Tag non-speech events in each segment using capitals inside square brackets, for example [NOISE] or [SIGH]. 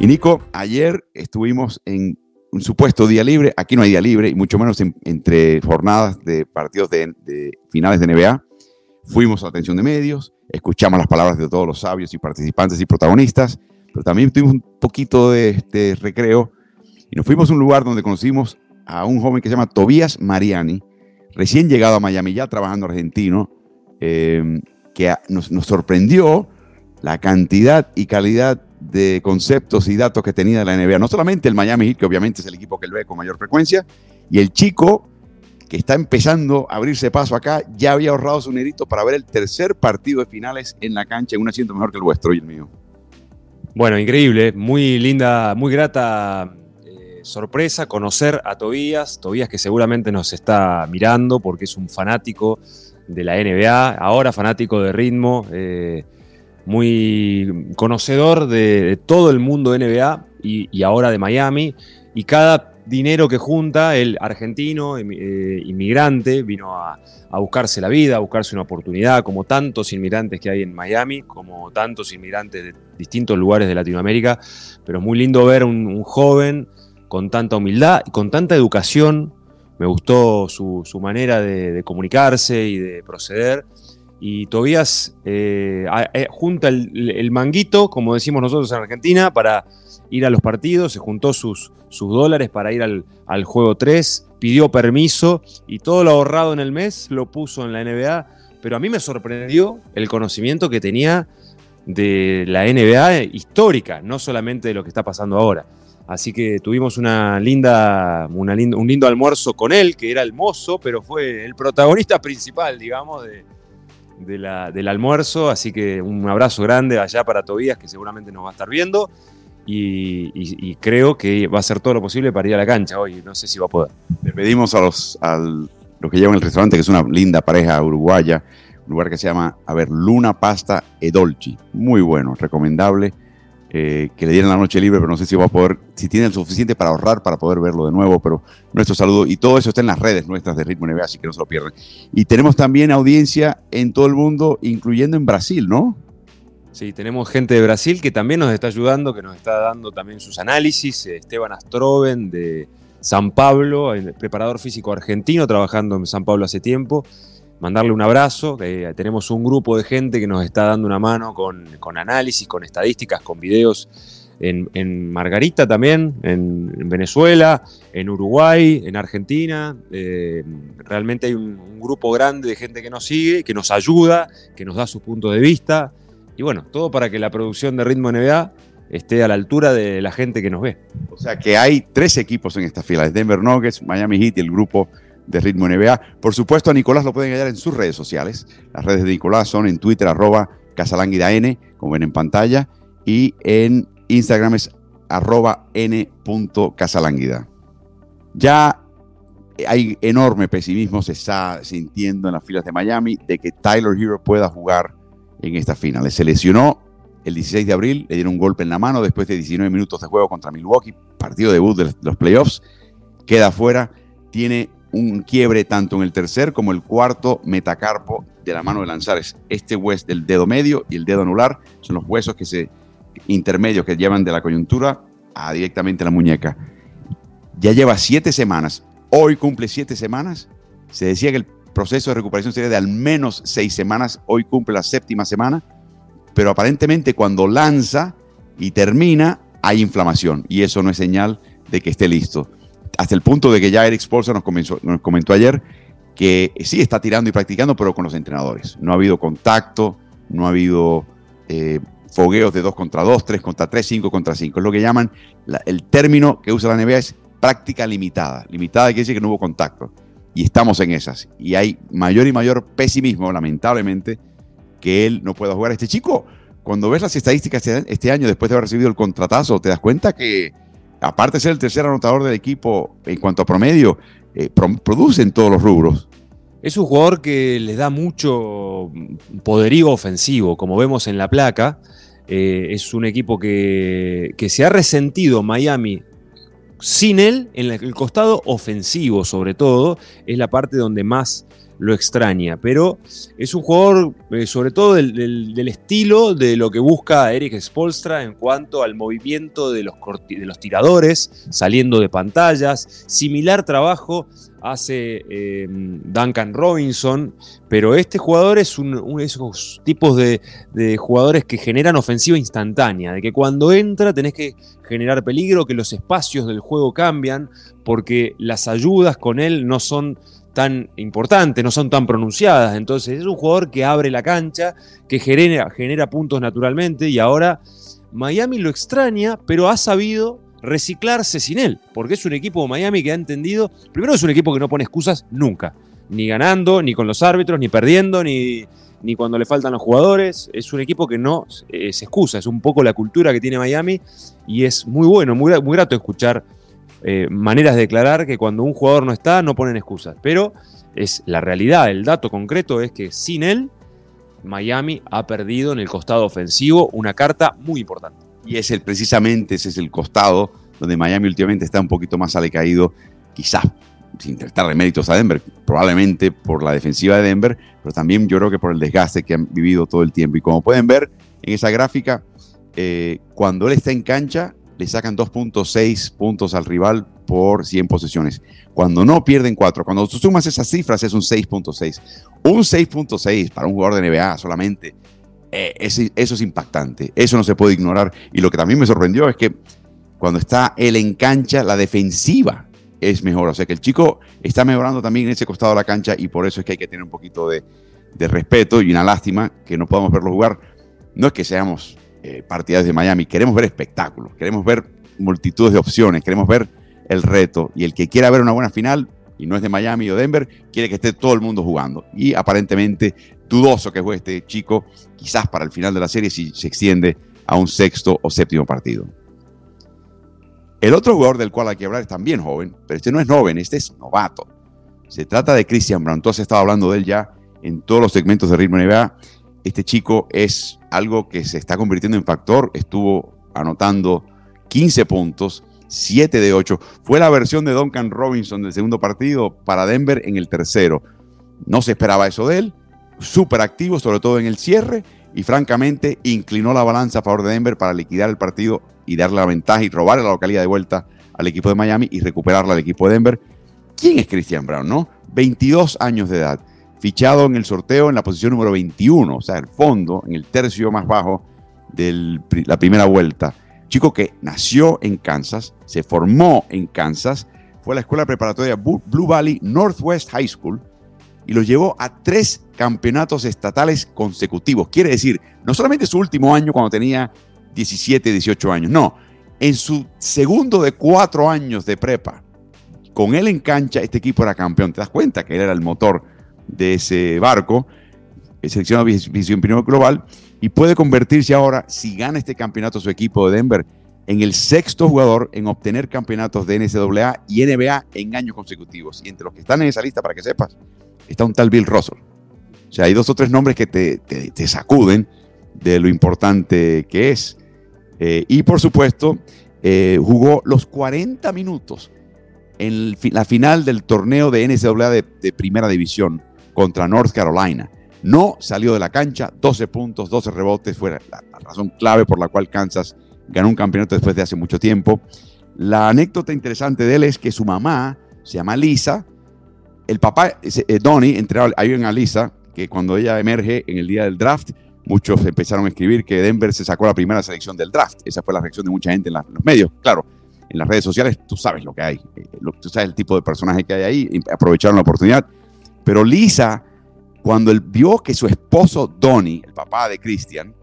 Y Nico, ayer estuvimos en un supuesto día libre, aquí no hay día libre, y mucho menos entre jornadas de partidos de, finales de NBA. Fuimos a atención de medios, escuchamos las palabras de todos los sabios y participantes y protagonistas, pero también tuvimos un poquito de, recreo y nos fuimos a un lugar donde conocimos a un joven que se llama Tobías Mariani, recién llegado a Miami, ya trabajando argentino, eh, que nos, nos sorprendió la cantidad y calidad de conceptos y datos que tenía la NBA. No solamente el Miami Heat, que obviamente es el equipo que él ve con mayor frecuencia, y el chico que está empezando a abrirse paso acá, ya había ahorrado su nerito para ver el tercer partido de finales en la cancha en un asiento mejor que el vuestro y el mío. Bueno, increíble, muy linda, muy grata eh, sorpresa conocer a Tobías, Tobías que seguramente nos está mirando porque es un fanático de la NBA, ahora fanático de ritmo. Eh, muy conocedor de, todo el mundo NBA y, ahora de Miami. Y cada dinero que junta, el argentino, eh, inmigrante, vino a, buscarse la vida, a buscarse una oportunidad, como tantos inmigrantes que hay en Miami, como tantos inmigrantes de distintos lugares de Latinoamérica. Pero es muy lindo ver un, joven con tanta humildad y con tanta educación. Me gustó su, manera de comunicarse y de proceder y Tobías eh, eh, junta el, manguito, como decimos nosotros en Argentina, para ir a los partidos, se juntó sus, sus dólares para ir al, juego 3, pidió permiso y todo lo ahorrado en el mes lo puso en la NBA, pero a mí me sorprendió el conocimiento que tenía de la NBA histórica, no solamente de lo que está pasando ahora. Así que tuvimos una linda, una un lindo almuerzo con él, que era el mozo, pero fue el protagonista principal, digamos, de, del almuerzo, así que un abrazo grande allá para Tobías, que seguramente nos va a estar viendo. Y, creo que va a hacer todo lo posible para ir a la cancha hoy. No sé si va a poder. Le pedimos a los, los que llevan el restaurante, que es una linda pareja uruguaya, un lugar que se llama, a ver, Luna Pasta Edolci. Muy bueno, recomendable. Eh, que le dieran la noche libre, pero no sé si va a poder, si tienen suficiente para ahorrar para poder verlo de nuevo, pero nuestro saludo y todo eso está en las redes nuestras de Ritmo NBA, así que no se lo pierdan. Y tenemos también audiencia en todo el mundo, incluyendo en Brasil, ¿no? Sí, tenemos gente de Brasil que también nos está ayudando, que nos está dando también sus análisis. Esteban Astroven de San Pablo, preparador físico argentino, trabajando en San Pablo hace tiempo mandarle un abrazo. tenemos un grupo de gente que nos está dando una mano con, análisis, con estadísticas, con videos en, Margarita también, en, Venezuela, en Uruguay, en Argentina. Eh, realmente hay un, grupo grande de gente que nos sigue, que nos ayuda, que nos da su punto de vista. Y bueno, todo para que la producción de Ritmo NBA esté a la altura de la gente que nos ve. O sea que hay tres equipos en esta fila, Denver Nuggets, Miami Heat y el grupo de Ritmo NBA. Por supuesto, a Nicolás lo pueden hallar en sus redes sociales. Las redes de Nicolás son en Twitter, arroba N, como ven en pantalla, y en Instagram es arroba n.casalánguida. Ya hay enorme pesimismo, se está sintiendo en las filas de Miami de que Tyler Hero pueda jugar en esta final. Se lesionó el 16 de abril, le dieron un golpe en la mano después de 19 minutos de juego contra Milwaukee, partido debut de los playoffs, queda fuera, tiene un quiebre tanto en el tercer como el cuarto metacarpo de la mano de lanzares. Este hueso del dedo medio y el dedo anular son los huesos que se, intermedios que llevan de la coyuntura a directamente la muñeca. Ya lleva siete semanas. Hoy cumple siete semanas. Se decía que el proceso de recuperación sería de al menos seis semanas. Hoy cumple la séptima semana. Pero aparentemente cuando lanza y termina hay inflamación y eso no es señal de que esté listo hasta el punto de que ya Eric Spolza nos, nos comentó ayer que sí está tirando y practicando, pero con los entrenadores. No ha habido contacto, no ha habido eh, fogueos de 2 contra 2, 3 contra 3, 5 contra 5. Es lo que llaman, el término que usa la NBA es práctica limitada. Limitada quiere decir que no hubo contacto. Y estamos en esas. Y hay mayor y mayor pesimismo, lamentablemente, que él no pueda jugar. Este chico, cuando ves las estadísticas este, este año, después de haber recibido el contratazo, te das cuenta que aparte de ser el tercer anotador del equipo en cuanto a promedio, eh, produce en todos los rubros. Es un jugador que les da mucho poderío ofensivo, como vemos en la placa. Eh, es un equipo que, se ha resentido Miami sin él en el costado ofensivo, sobre todo. Es la parte donde más lo extraña, pero es un jugador eh, sobre todo del, estilo de lo que busca Eric Spolstra en cuanto al movimiento de los, de los tiradores saliendo de pantallas, similar trabajo hace em, Duncan Robinson, pero este jugador es uno de esos tipos de, de, jugadores que generan ofensiva instantánea, de que cuando entra tenés que generar peligro, que los espacios del juego cambian, porque las ayudas con él no son tan importantes, no son tan pronunciadas. Entonces es un jugador que abre la cancha, que genera, genera puntos naturalmente y ahora Miami lo extraña, pero ha sabido reciclarse sin él, porque es un equipo de Miami que ha entendido, primero es un equipo que no pone excusas nunca, ni ganando, ni con los árbitros, ni perdiendo, ni, ni cuando le faltan los jugadores, es un equipo que no se excusa, es un poco la cultura que tiene Miami y es muy bueno, muy, muy grato escuchar eh, maneras de declarar que cuando un jugador no está no ponen excusas. Pero es la realidad, el dato concreto es que sin él, Miami ha perdido en el costado ofensivo una carta muy importante. Y es precisamente ese es el costado donde Miami últimamente está un poquito más alecaído, quizás sin prestarle méritos a Denver, probablemente por la defensiva de Denver, pero también yo creo que por el desgaste que han vivido todo el tiempo. Y como pueden ver en esa gráfica, eh, cuando él está en cancha, le sacan 2.6 puntos al rival por 100 posesiones. Cuando no pierden 4, cuando tú sumas esas cifras es un 6.6. Un 6.6 para un jugador de NBA solamente, eh, eso es impactante. Eso no se puede ignorar. Y lo que también me sorprendió es que cuando está él en cancha, la defensiva es mejor. O sea que el chico está mejorando también en ese costado de la cancha y por eso es que hay que tener un poquito de, de respeto y una lástima que no podamos verlo jugar. No es que seamos eh, partidarios de Miami, queremos ver espectáculos, queremos ver multitudes de opciones, queremos ver el reto. Y el que quiera ver una buena final, y no es de Miami o Denver, quiere que esté todo el mundo jugando. Y aparentemente dudoso que juegue este chico, quizás para el final de la serie, si se extiende a un sexto o séptimo partido. El otro jugador del cual hay que hablar es también joven, pero este no es joven, este es novato. Se trata de Christian Brown. Entonces estaba hablando de él ya en todos los segmentos de Ritmo NBA. Este chico es algo que se está convirtiendo en factor. Estuvo anotando 15 puntos, 7 de 8. Fue la versión de Duncan Robinson del segundo partido para Denver en el tercero. No se esperaba eso de él. Súper activo, sobre todo en el cierre. Y francamente inclinó la balanza a favor de Denver para liquidar el partido y darle la ventaja y robar la localidad de vuelta al equipo de Miami y recuperarla al equipo de Denver. ¿Quién es Christian Brown, no? 22 años de edad fichado en el sorteo en la posición número 21, o sea, el fondo, en el tercio más bajo de la primera vuelta. Chico que nació en Kansas, se formó en Kansas, fue a la escuela preparatoria Blue Valley Northwest High School y lo llevó a tres campeonatos estatales consecutivos. Quiere decir, no solamente su último año cuando tenía 17, 18 años, no, en su segundo de cuatro años de prepa, con él en cancha, este equipo era campeón. Te das cuenta que él era el motor de ese barco, seleccionado primero global, y puede convertirse ahora, si gana este campeonato su equipo de Denver, en el sexto jugador en obtener campeonatos de NCAA y NBA en años consecutivos. Y entre los que están en esa lista, para que sepas, está un tal Bill Russell. O sea, hay dos o tres nombres que te, sacuden de lo importante que es. Eh, y por supuesto, eh, jugó los 40 minutos en la final del torneo de NCAA de primera división contra North Carolina. No salió de la cancha, 12 puntos, 12 rebotes, fue la, razón clave por la cual Kansas ganó un campeonato después de hace mucho tiempo. La anécdota interesante de él es que su mamá se llama Lisa, el papá, eh, Donnie, entre ahí en Lisa, que cuando ella emerge en el día del draft, muchos empezaron a escribir que Denver se sacó la primera selección del draft. Esa fue la reacción de mucha gente en, los medios. Claro, en las redes sociales tú sabes lo que hay, eh, tú sabes el tipo de personaje que hay ahí, aprovecharon la oportunidad. Pero Lisa, cuando él vio que su esposo Donnie, el papá de Christian,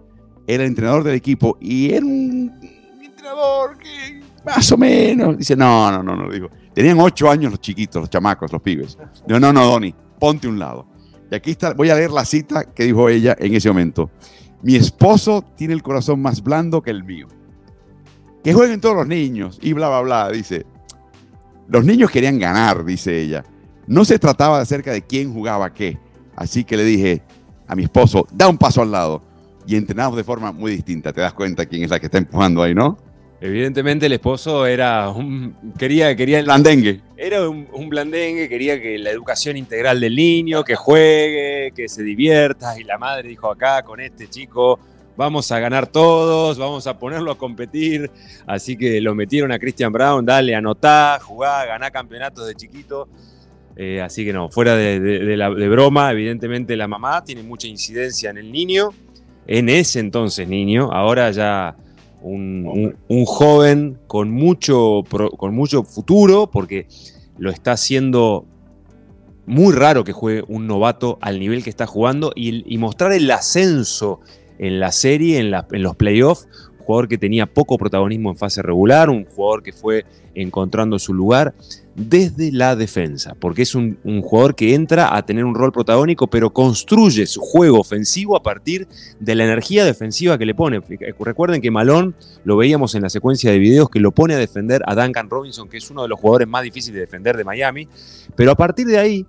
era el entrenador del equipo y era un entrenador que más o menos, dice, no, no, no, no, digo, tenían ocho años los chiquitos, los chamacos, los pibes. Digo, no, no, Donnie, ponte un lado. Y aquí está, voy a leer la cita que dijo ella en ese momento. Mi esposo tiene el corazón más blando que el mío. Que jueguen todos los niños y bla, bla, bla, dice. Los niños querían ganar, dice ella. No se trataba acerca de quién jugaba qué. Así que le dije a mi esposo, da un paso al lado. Y entrenamos de forma muy distinta. Te das cuenta quién es la que está empujando ahí, ¿no? Evidentemente el esposo era un, quería, quería blandengue. Era un, un, blandengue, quería que la educación integral del niño, que juegue, que se divierta. Y la madre dijo acá con este chico vamos a ganar todos, vamos a ponerlo a competir. Así que lo metieron a Christian Brown, dale, anotá, jugá, ganá campeonatos de chiquito. Eh, así que no, fuera de, de broma, evidentemente la mamá tiene mucha incidencia en el niño, en ese entonces niño, ahora ya un, joven con mucho, con mucho futuro, porque lo está haciendo muy raro que juegue un novato al nivel que está jugando y, mostrar el ascenso en la serie, en los playoffs, jugador que tenía poco protagonismo en fase regular, un jugador que fue encontrando su lugar desde la defensa, porque es un, jugador que entra a tener un rol protagónico, pero construye su juego ofensivo a partir de la energía defensiva que le pone. Recuerden que Malón, lo veíamos en la secuencia de videos, que lo pone a defender a Duncan Robinson, que es uno de los jugadores más difíciles de defender de Miami, pero a partir de ahí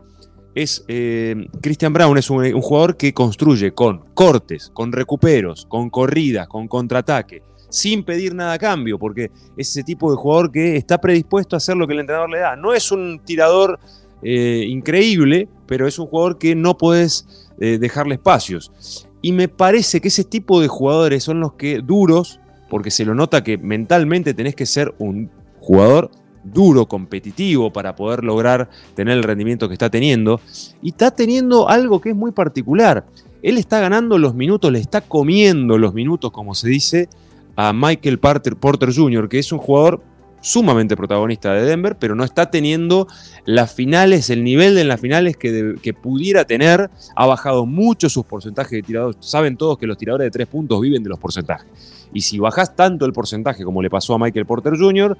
es eh, Christian Brown es un, jugador que construye con cortes, con recuperos, con corridas, con contraataque, sin pedir nada a cambio, porque es ese tipo de jugador que está predispuesto a hacer lo que el entrenador le da. No es un tirador eh, increíble, pero es un jugador que no puedes eh, dejarle espacios. Y me parece que ese tipo de jugadores son los que duros, porque se lo nota que mentalmente tenés que ser un jugador duro, competitivo, para poder lograr tener el rendimiento que está teniendo. Y está teniendo algo que es muy particular. Él está ganando los minutos, le está comiendo los minutos, como se dice, a Michael Porter, Porter Jr., que es un jugador sumamente protagonista de Denver, pero no está teniendo las finales, el nivel de las finales que, pudiera tener. Ha bajado mucho sus porcentajes de tiradores. Saben todos que los tiradores de tres puntos viven de los porcentajes. Y si bajás tanto el porcentaje como le pasó a Michael Porter Jr.,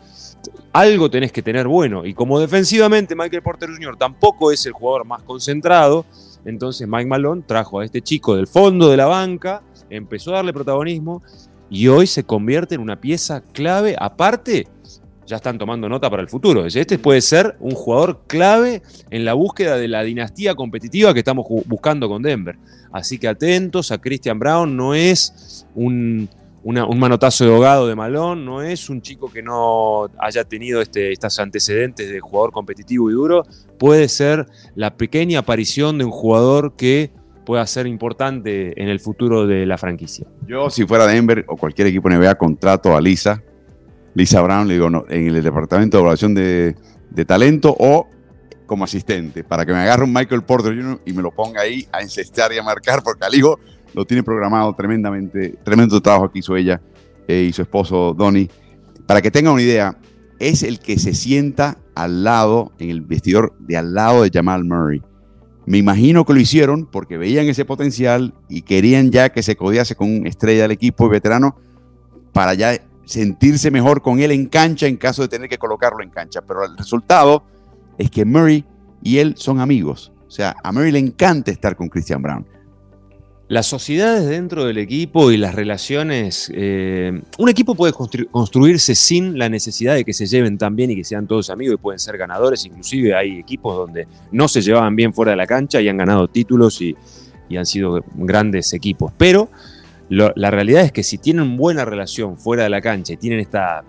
algo tenés que tener bueno. Y como defensivamente Michael Porter Jr. tampoco es el jugador más concentrado, entonces Mike Malone trajo a este chico del fondo de la banca, empezó a darle protagonismo y hoy se convierte en una pieza clave. Aparte, ya están tomando nota para el futuro. Este puede ser un jugador clave en la búsqueda de la dinastía competitiva que estamos buscando con Denver. Así que atentos a Christian Brown, no es un, manotazo de ahogado de Malón, no es un chico que no haya tenido este, estos antecedentes de jugador competitivo y duro, puede ser la pequeña aparición de un jugador que pueda ser importante en el futuro de la franquicia. Yo, si fuera Denver o cualquier equipo NBA, contrato a Lisa, Lisa Brown, le digo, no, en el departamento de evaluación de, talento o como asistente, para que me agarre un Michael Porter Jr. y me lo ponga ahí a encestar y a marcar, porque al hijo lo tiene programado tremendamente, tremendo trabajo que hizo ella eh, y su esposo Donny. Para que tenga una idea, es el que se sienta al lado, en el vestidor de al lado de Jamal Murray. Me imagino que lo hicieron porque veían ese potencial y querían ya que se codiase con estrella del equipo y veterano para ya sentirse mejor con él en cancha en caso de tener que colocarlo en cancha. Pero el resultado es que Murray y él son amigos. O sea, a Murray le encanta estar con Christian Brown. Las sociedades dentro del equipo y las relaciones, eh, un equipo puede construirse sin la necesidad de que se lleven tan bien y que sean todos amigos y pueden ser ganadores, inclusive hay equipos donde no se llevaban bien fuera de la cancha y han ganado títulos y, y han sido grandes equipos. Pero la realidad es que si tienen buena relación fuera de la cancha y tienen esta,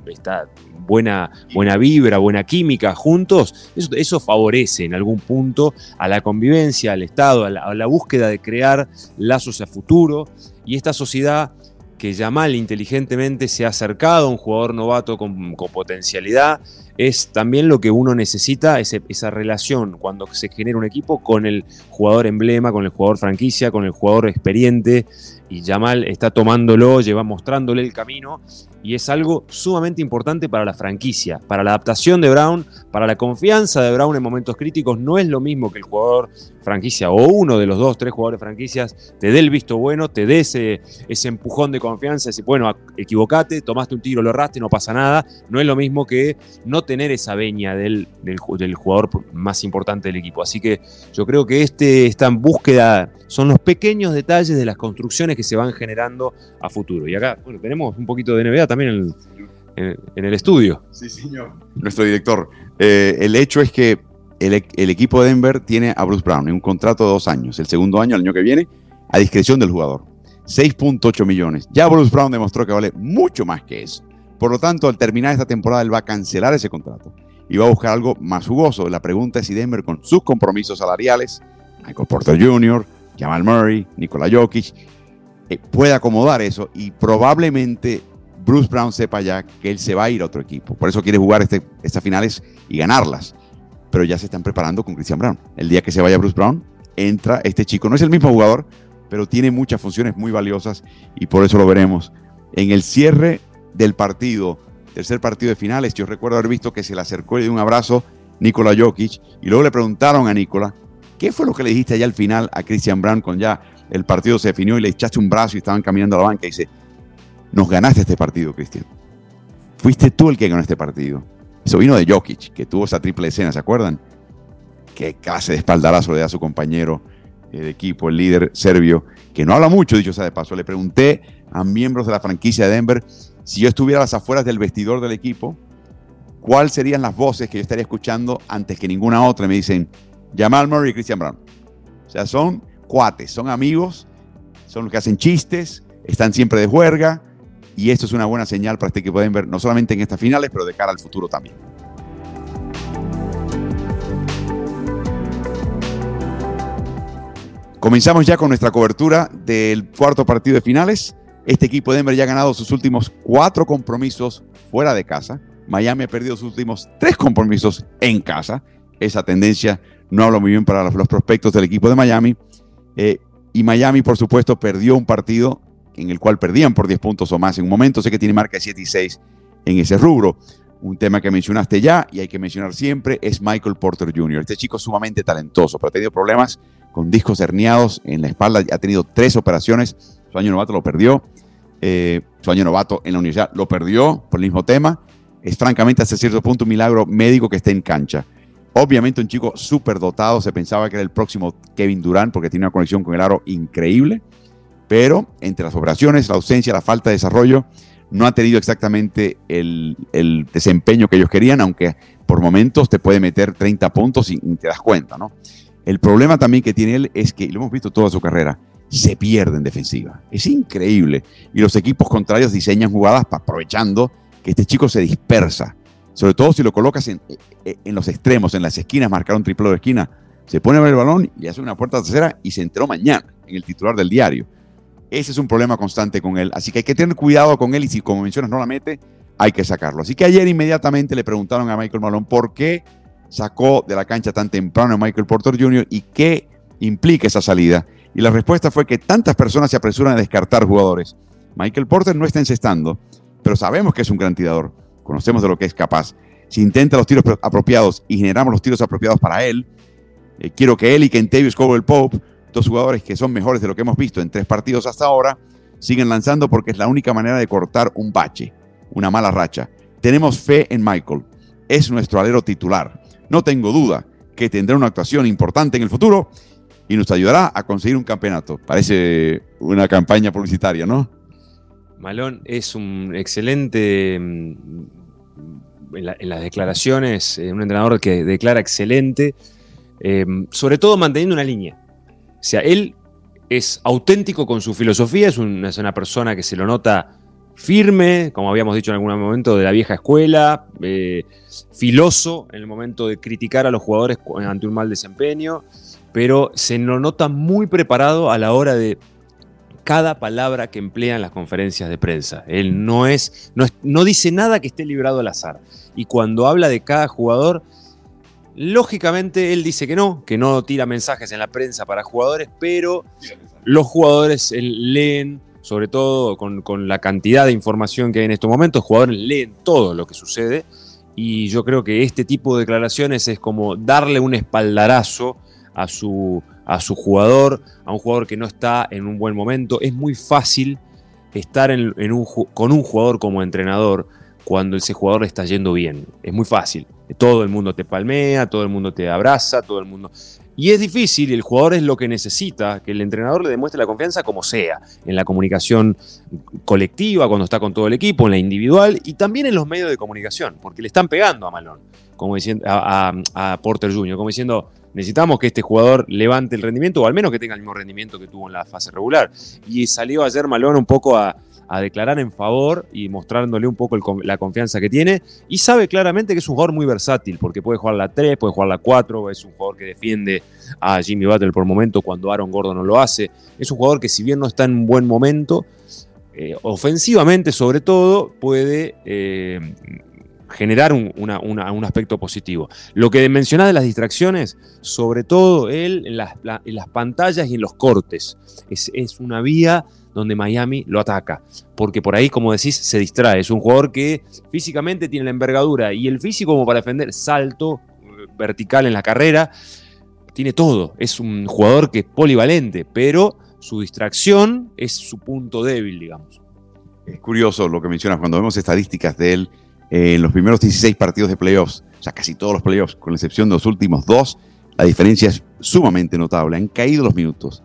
buena, buena vibra, buena química juntos, eso, eso, favorece en algún punto a la convivencia, al Estado, a la, búsqueda de crear lazos a futuro. Y esta sociedad que Yamal inteligentemente se ha acercado a un jugador novato con, potencialidad, es también lo que uno necesita, esa relación cuando se genera un equipo con el jugador emblema, con el jugador franquicia, con el jugador experiente, y Yamal está tomándolo, lleva mostrándole el camino y es algo sumamente importante para la franquicia, para la adaptación de Brown, para la confianza de Brown en momentos críticos. No es lo mismo que el jugador franquicia o uno de los dos, tres jugadores franquicias te dé el visto bueno, te dé ese, empujón de confianza, decir, bueno, equivocate, tomaste un tiro, lo erraste, no pasa nada. No es lo mismo que no tener esa veña del, jugador más importante del equipo. Así que yo creo que este, esta búsqueda son los pequeños detalles de las construcciones que se van generando a futuro. Y acá, bueno, tenemos un poquito de NBA también en el, estudio. Sí, señor. Nuestro director. Eh, el hecho es que el, equipo de Denver tiene a Bruce Brown en un contrato de dos años. El segundo año, el año que viene, a discreción del jugador. 6.8 millones. Ya Bruce Brown demostró que vale mucho más que eso. Por lo tanto, al terminar esta temporada, él va a cancelar ese contrato y va a buscar algo más jugoso. La pregunta es si Denver, con sus compromisos salariales, Michael Porter Jr., Jamal Murray, Nikola Jokic, eh, puede acomodar eso y probablemente Bruce Brown sepa ya que él se va a ir a otro equipo. Por eso quiere jugar este, estas finales y ganarlas. Pero ya se están preparando con Christian Brown. El día que se vaya Bruce Brown, entra este chico. No es el mismo jugador, pero tiene muchas funciones muy valiosas y por eso lo veremos. En el cierre del partido, tercer partido de finales, yo recuerdo haber visto que se le acercó y dio un abrazo Nikola Jokic y luego le preguntaron a Nikola, ¿qué fue lo que le dijiste allá al final a Christian Brown con ya el partido se definió y le echaste un brazo y estaban caminando a la banca y dice, nos ganaste este partido, Cristian. Fuiste tú el que ganó este partido. Eso vino de Jokic, que tuvo esa triple escena, ¿se acuerdan? Qué clase de espaldarazo le da a su compañero de equipo, el líder serbio, que no habla mucho, dicho sea de paso. Le pregunté a miembros de la franquicia de Denver si yo estuviera a las afueras del vestidor del equipo, cuáles serían las voces que yo estaría escuchando antes que ninguna otra. Me dicen, Jamal Murray y Christian Brown. O sea, son cuates, son amigos, son los que hacen chistes, están siempre de juerga, y esto es una buena señal para este equipo de Denver, no solamente en estas finales, pero de cara al futuro también. Comenzamos ya con nuestra cobertura del cuarto partido de finales. Este equipo de Denver ya ha ganado sus últimos cuatro compromisos fuera de casa. Miami ha perdido sus últimos tres compromisos en casa. Esa tendencia no habla muy bien para los prospectos del equipo de Miami. Eh, y Miami, por supuesto, perdió un partido en el cual perdían por 10 puntos o más en un momento. Sé que tiene marca de 7 y 6 en ese rubro. Un tema que mencionaste ya y hay que mencionar siempre es Michael Porter Jr. Este chico es sumamente talentoso, pero ha tenido problemas con discos herniados en la espalda. Ha tenido tres operaciones. Su año novato lo perdió. Eh, su año novato en la universidad lo perdió por el mismo tema. Es francamente hasta cierto punto un milagro médico que esté en cancha. Obviamente un chico súper dotado, se pensaba que era el próximo Kevin Durant porque tiene una conexión con el aro increíble pero entre las operaciones, la ausencia, la falta de desarrollo, no ha tenido exactamente el, desempeño que ellos querían, aunque por momentos te puede meter 30 puntos y, te das cuenta, ¿no? El problema también que tiene él es que, lo hemos visto toda su carrera, se pierde en defensiva. Es increíble. Y los equipos contrarios diseñan jugadas aprovechando que este chico se dispersa. Sobre todo si lo colocas en, en los extremos, en las esquinas, marcar un triple de esquina. Se pone a ver el balón y hace una puerta trasera y se enteró mañana en el titular del diario. Ese es un problema constante con él. Así que hay que tener cuidado con él y si, como mencionas, no la mete, hay que sacarlo. Así que ayer inmediatamente le preguntaron a Michael Malone por qué sacó de la cancha tan temprano a Michael Porter Jr. y qué implica esa salida. Y la respuesta fue que tantas personas se apresuran a descartar jugadores. Michael Porter no está encestando, pero sabemos que es un gran tirador. Conocemos de lo que es capaz. Si intenta los tiros apropiados y generamos los tiros apropiados para él, eh, quiero que él y que Kentavious Caldwell Pope Dos jugadores que son mejores de lo que hemos visto en tres partidos hasta ahora siguen lanzando porque es la única manera de cortar un bache, una mala racha. Tenemos fe en Michael. Es nuestro alero titular. No tengo duda que tendrá una actuación importante en el futuro y nos ayudará a conseguir un campeonato. Parece una campaña publicitaria, ¿no? Malón es un excelente, en, las declaraciones, eh, un entrenador que declara excelente, eh, sobre todo manteniendo una línea. O sea, él es auténtico con su filosofía, es una, persona que se lo nota firme, como habíamos dicho en algún momento, de la vieja escuela, eh, filoso en el momento de criticar a los jugadores ante un mal desempeño, pero se lo nota muy preparado a la hora de cada palabra que emplea en las conferencias de prensa. Él no es, no, no dice nada que esté librado al azar. Y cuando habla de cada jugador, Lógicamente él dice que no, que no tira mensajes en la prensa para jugadores, pero los jugadores leen, sobre todo con, la cantidad de información que hay en estos momentos, jugadores leen todo lo que sucede y yo creo que este tipo de declaraciones es como darle un espaldarazo a su, a su jugador, a un jugador que no está en un buen momento. Es muy fácil estar en un, con un jugador como entrenador cuando ese jugador está yendo bien. Es muy fácil. Todo el mundo te palmea, todo el mundo te abraza, todo el mundo... Y es difícil y el jugador es lo que necesita, que el entrenador le demuestre la confianza como sea, en la comunicación colectiva, cuando está con todo el equipo, en la individual y también en los medios de comunicación, porque le están pegando a Malón, como diciendo, a, a Porter Jr., como diciendo, necesitamos que este jugador levante el rendimiento o al menos que tenga el mismo rendimiento que tuvo en la fase regular. Y salió ayer Malón un poco a, a declarar en favor y mostrándole un poco la confianza que tiene. Y sabe claramente que es un jugador muy versátil, porque puede jugar la 3, puede jugar la 4, es un jugador que defiende a Jimmy Butler por momento cuando Aaron Gordon no lo hace. Es un jugador que si bien no está en un buen momento, eh, ofensivamente sobre todo, puede eh, generar un, aspecto positivo. Lo que mencionás de las distracciones, sobre todo él en las, pantallas y en los cortes, es, una vía donde Miami lo ataca, porque por ahí, como decís, se distrae. Es un jugador que físicamente tiene la envergadura y el físico como para defender, salto eh, vertical en la carrera, tiene todo. Es un jugador que es polivalente, pero su distracción es su punto débil, digamos. Es curioso lo que mencionas cuando vemos estadísticas de él en los primeros 16 partidos de playoffs, o sea, casi todos los playoffs, con la excepción de los últimos dos, la diferencia es sumamente notable. Han caído los minutos.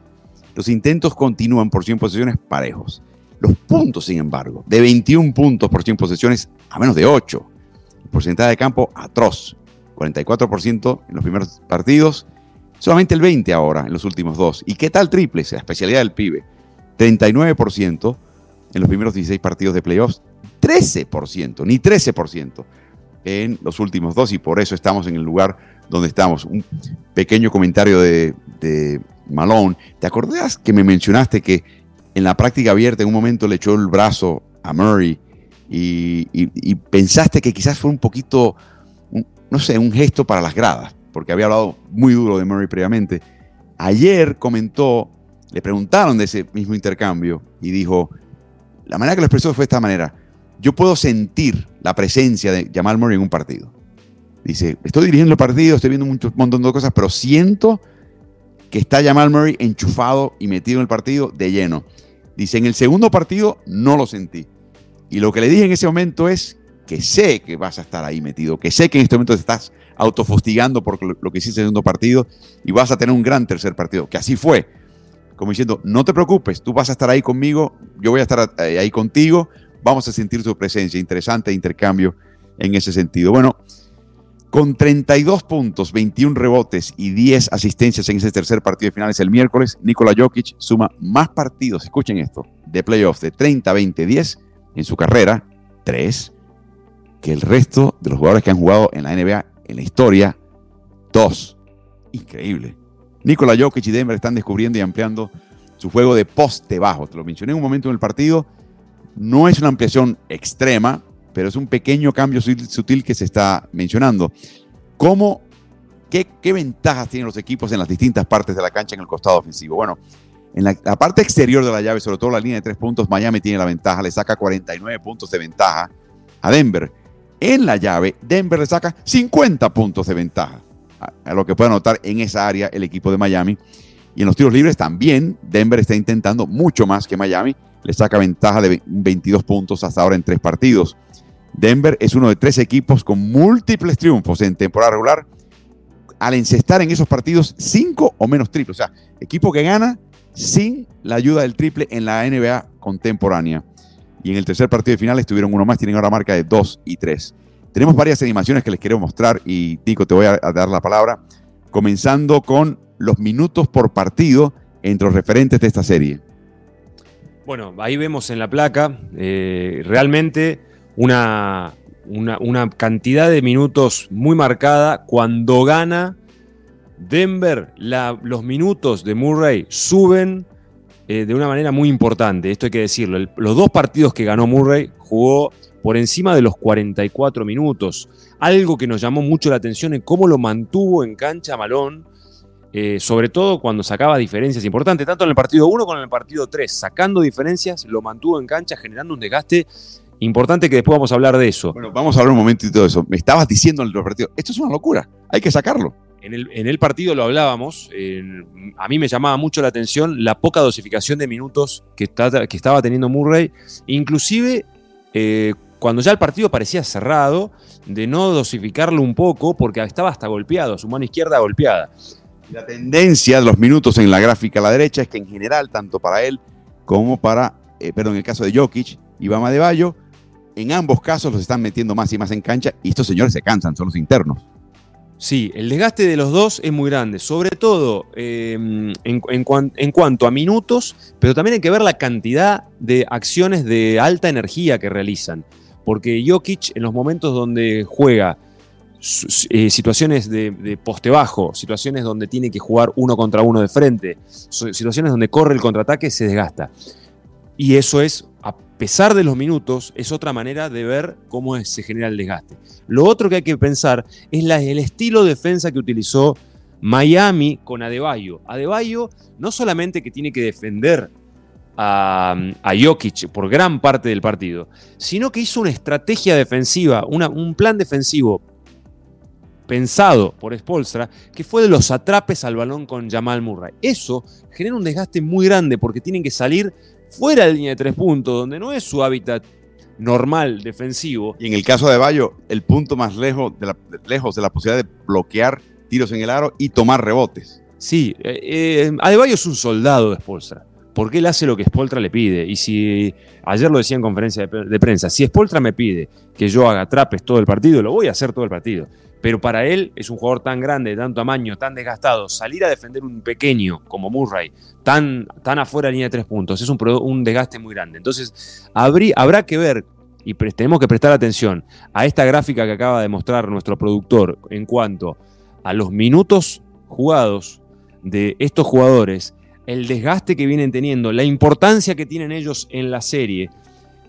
Los intentos continúan por 100 posesiones parejos. Los puntos, sin embargo, de 21 puntos por 100 posesiones a menos de 8. El porcentaje de campo atroz. 44% en los primeros partidos, solamente el 20% ahora en los últimos dos. ¿Y qué tal triples? La especialidad del pibe. 39% en los primeros 16 partidos de playoffs 13%, ni 13% en los últimos dos y por eso estamos en el lugar donde estamos. Un pequeño comentario de, Malone. ¿Te acordás que me mencionaste que en la práctica abierta en un momento le echó el brazo a Murray y, pensaste que quizás fue un poquito, no sé, un gesto para las gradas, porque había hablado muy duro de Murray previamente. Ayer comentó, le preguntaron de ese mismo intercambio y dijo, la manera que lo expresó fue de esta manera yo puedo sentir la presencia de Jamal Murray en un partido. Dice, estoy dirigiendo el partido, estoy viendo un montón de cosas, pero siento que está Jamal Murray enchufado y metido en el partido de lleno. Dice, en el segundo partido no lo sentí. Y lo que le dije en ese momento es que sé que vas a estar ahí metido, que sé que en este momento te estás autofustigando por lo que hiciste en el segundo partido y vas a tener un gran tercer partido, que así fue. Como diciendo, no te preocupes, tú vas a estar ahí conmigo, yo voy a estar eh, ahí contigo, vamos a sentir su presencia. Interesante intercambio en ese sentido. Bueno, con 32 puntos, 21 rebotes y 10 asistencias en ese tercer partido de finales el miércoles, Nikola Jokic suma más partidos, escuchen esto, de playoffs de 30, 20, 10 en su carrera, 3, que el resto de los jugadores que han jugado en la NBA en la historia, 2. Increíble. Nikola Jokic y Denver están descubriendo y ampliando su juego de poste bajo. Te lo mencioné en un momento en el partido no es una ampliación extrema, pero es un pequeño cambio sutil que se está mencionando. ¿Cómo, qué, ventajas tienen los equipos en las distintas partes de la cancha en el costado ofensivo? Bueno, en la, parte exterior de la llave, sobre todo la línea de tres puntos, Miami tiene la ventaja, le saca 49 puntos de ventaja a Denver. En la llave, Denver le saca 50 puntos de ventaja, a lo que puede anotar en esa área el equipo de Miami. Y en los tiros libres también, Denver está intentando mucho más que Miami le saca ventaja de 22 puntos hasta ahora en tres partidos. Denver es uno de tres equipos con múltiples triunfos en temporada regular al encestar en esos partidos cinco o menos triples. O sea, equipo que gana sin la ayuda del triple en la NBA contemporánea. Y en el tercer partido de finales tuvieron uno más, tienen ahora marca de 2 y 3. Tenemos varias animaciones que les quiero mostrar y Tico, te voy a dar la palabra, comenzando con los minutos por partido entre los referentes de esta serie. Bueno, ahí vemos en la placa eh, realmente una, una, cantidad de minutos muy marcada. Cuando gana Denver, los minutos de Murray suben eh, de una manera muy importante. Esto hay que decirlo. los dos partidos que ganó Murray jugó por encima de los 44 minutos. Algo que nos llamó mucho la atención es cómo lo mantuvo en cancha Malón eh, sobre todo cuando sacaba diferencias importantes, tanto en el partido 1 como en el partido 3, sacando diferencias, lo mantuvo en cancha, generando un desgaste importante que después vamos a hablar de eso. Bueno, vamos a hablar un momentito de eso. Me estabas diciendo en el partido, esto es una locura, hay que sacarlo. En el, partido lo hablábamos, a mí me llamaba mucho la atención la poca dosificación de minutos que, que estaba teniendo Murray, inclusive eh, cuando ya el partido parecía cerrado, de no dosificarlo un poco porque estaba hasta golpeado, su mano izquierda golpeada. La tendencia de los minutos en la gráfica a la derecha es que en general, tanto para él como para, eh, perdón, en el caso de Jokic y Bama de Bayo, en ambos casos los están metiendo más y más en cancha y estos señores se cansan, son los internos. Sí, el desgaste de los dos es muy grande, sobre todo eh, en, cuanto a minutos, pero también hay que ver la cantidad de acciones de alta energía que realizan. Porque Jokic, en los momentos donde juega eh, situaciones de, poste bajo, situaciones donde tiene que jugar uno contra uno de frente, situaciones donde corre el contraataque, se desgasta. Y eso es, a pesar de los minutos, es otra manera de ver cómo se genera el desgaste. Lo otro que hay que pensar es el estilo de defensa que utilizó Miami con Adebayo. Adebayo no solamente que tiene que defender a, Jokic por gran parte del partido, sino que hizo una estrategia defensiva, un plan defensivo pensado por Spolstra, que fue de los atrapes al balón con Jamal Murray. Eso genera un desgaste muy grande porque tienen que salir fuera de línea de tres puntos, donde no es su hábitat normal defensivo. Y en el caso de Bayo, el punto más lejos de la, lejos de la posibilidad de bloquear tiros en el aro y tomar rebotes. Sí, eh, eh, Adebayo es un soldado de Spolstra, porque él hace lo que Spolstra le pide. Y si, ayer lo decía en conferencia de, prensa, si Spolstra me pide que yo haga trapes todo el partido, lo voy a hacer todo el partido pero para él es un jugador tan grande, de tanto tamaño, tan desgastado, salir a defender un pequeño como Murray, tan, tan afuera de línea de tres puntos, es un, un desgaste muy grande. Entonces, habrá que ver y tenemos que prestar atención a esta gráfica que acaba de mostrar nuestro productor en cuanto a los minutos jugados de estos jugadores, el desgaste que vienen teniendo, la importancia que tienen ellos en la serie.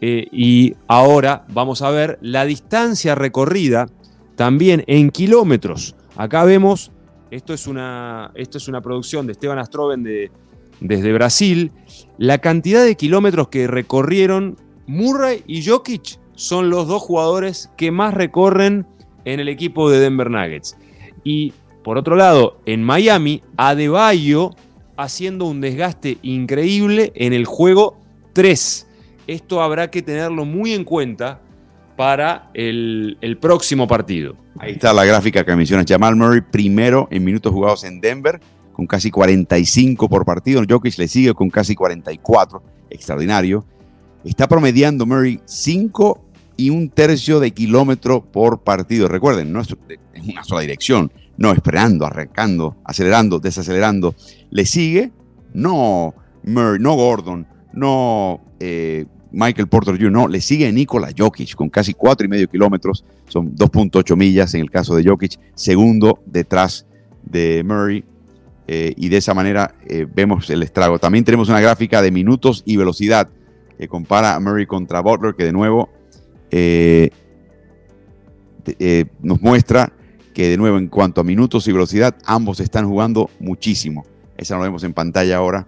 Eh, y ahora vamos a ver la distancia recorrida también en kilómetros. Acá vemos, esto es una, esto es una producción de Esteban Astroven de, desde Brasil, la cantidad de kilómetros que recorrieron Murray y Jokic son los dos jugadores que más recorren en el equipo de Denver Nuggets. Y por otro lado, en Miami, Adebayo haciendo un desgaste increíble en el juego 3. Esto habrá que tenerlo muy en cuenta para el, próximo partido. Ahí está la gráfica que menciona Jamal Murray, primero en minutos jugados en Denver, con casi 45 por partido. Jokic le sigue con casi 44, extraordinario. Está promediando Murray 5 y un tercio de kilómetro por partido. Recuerden, no es una sola dirección, no esperando, arrancando, acelerando, desacelerando. Le sigue, no Murray, no Gordon, no eh, Michael Porter Jr., no, le sigue Nikola Jokic con casi cuatro y medio kilómetros, son 2.8 millas en el caso de Jokic, segundo detrás de Murray, eh, y de esa manera eh, vemos el estrago. También tenemos una gráfica de minutos y velocidad que compara a Murray contra Butler, que de nuevo nos muestra que de nuevo en cuanto a minutos y velocidad, ambos están jugando muchísimo. Esa lo vemos en pantalla ahora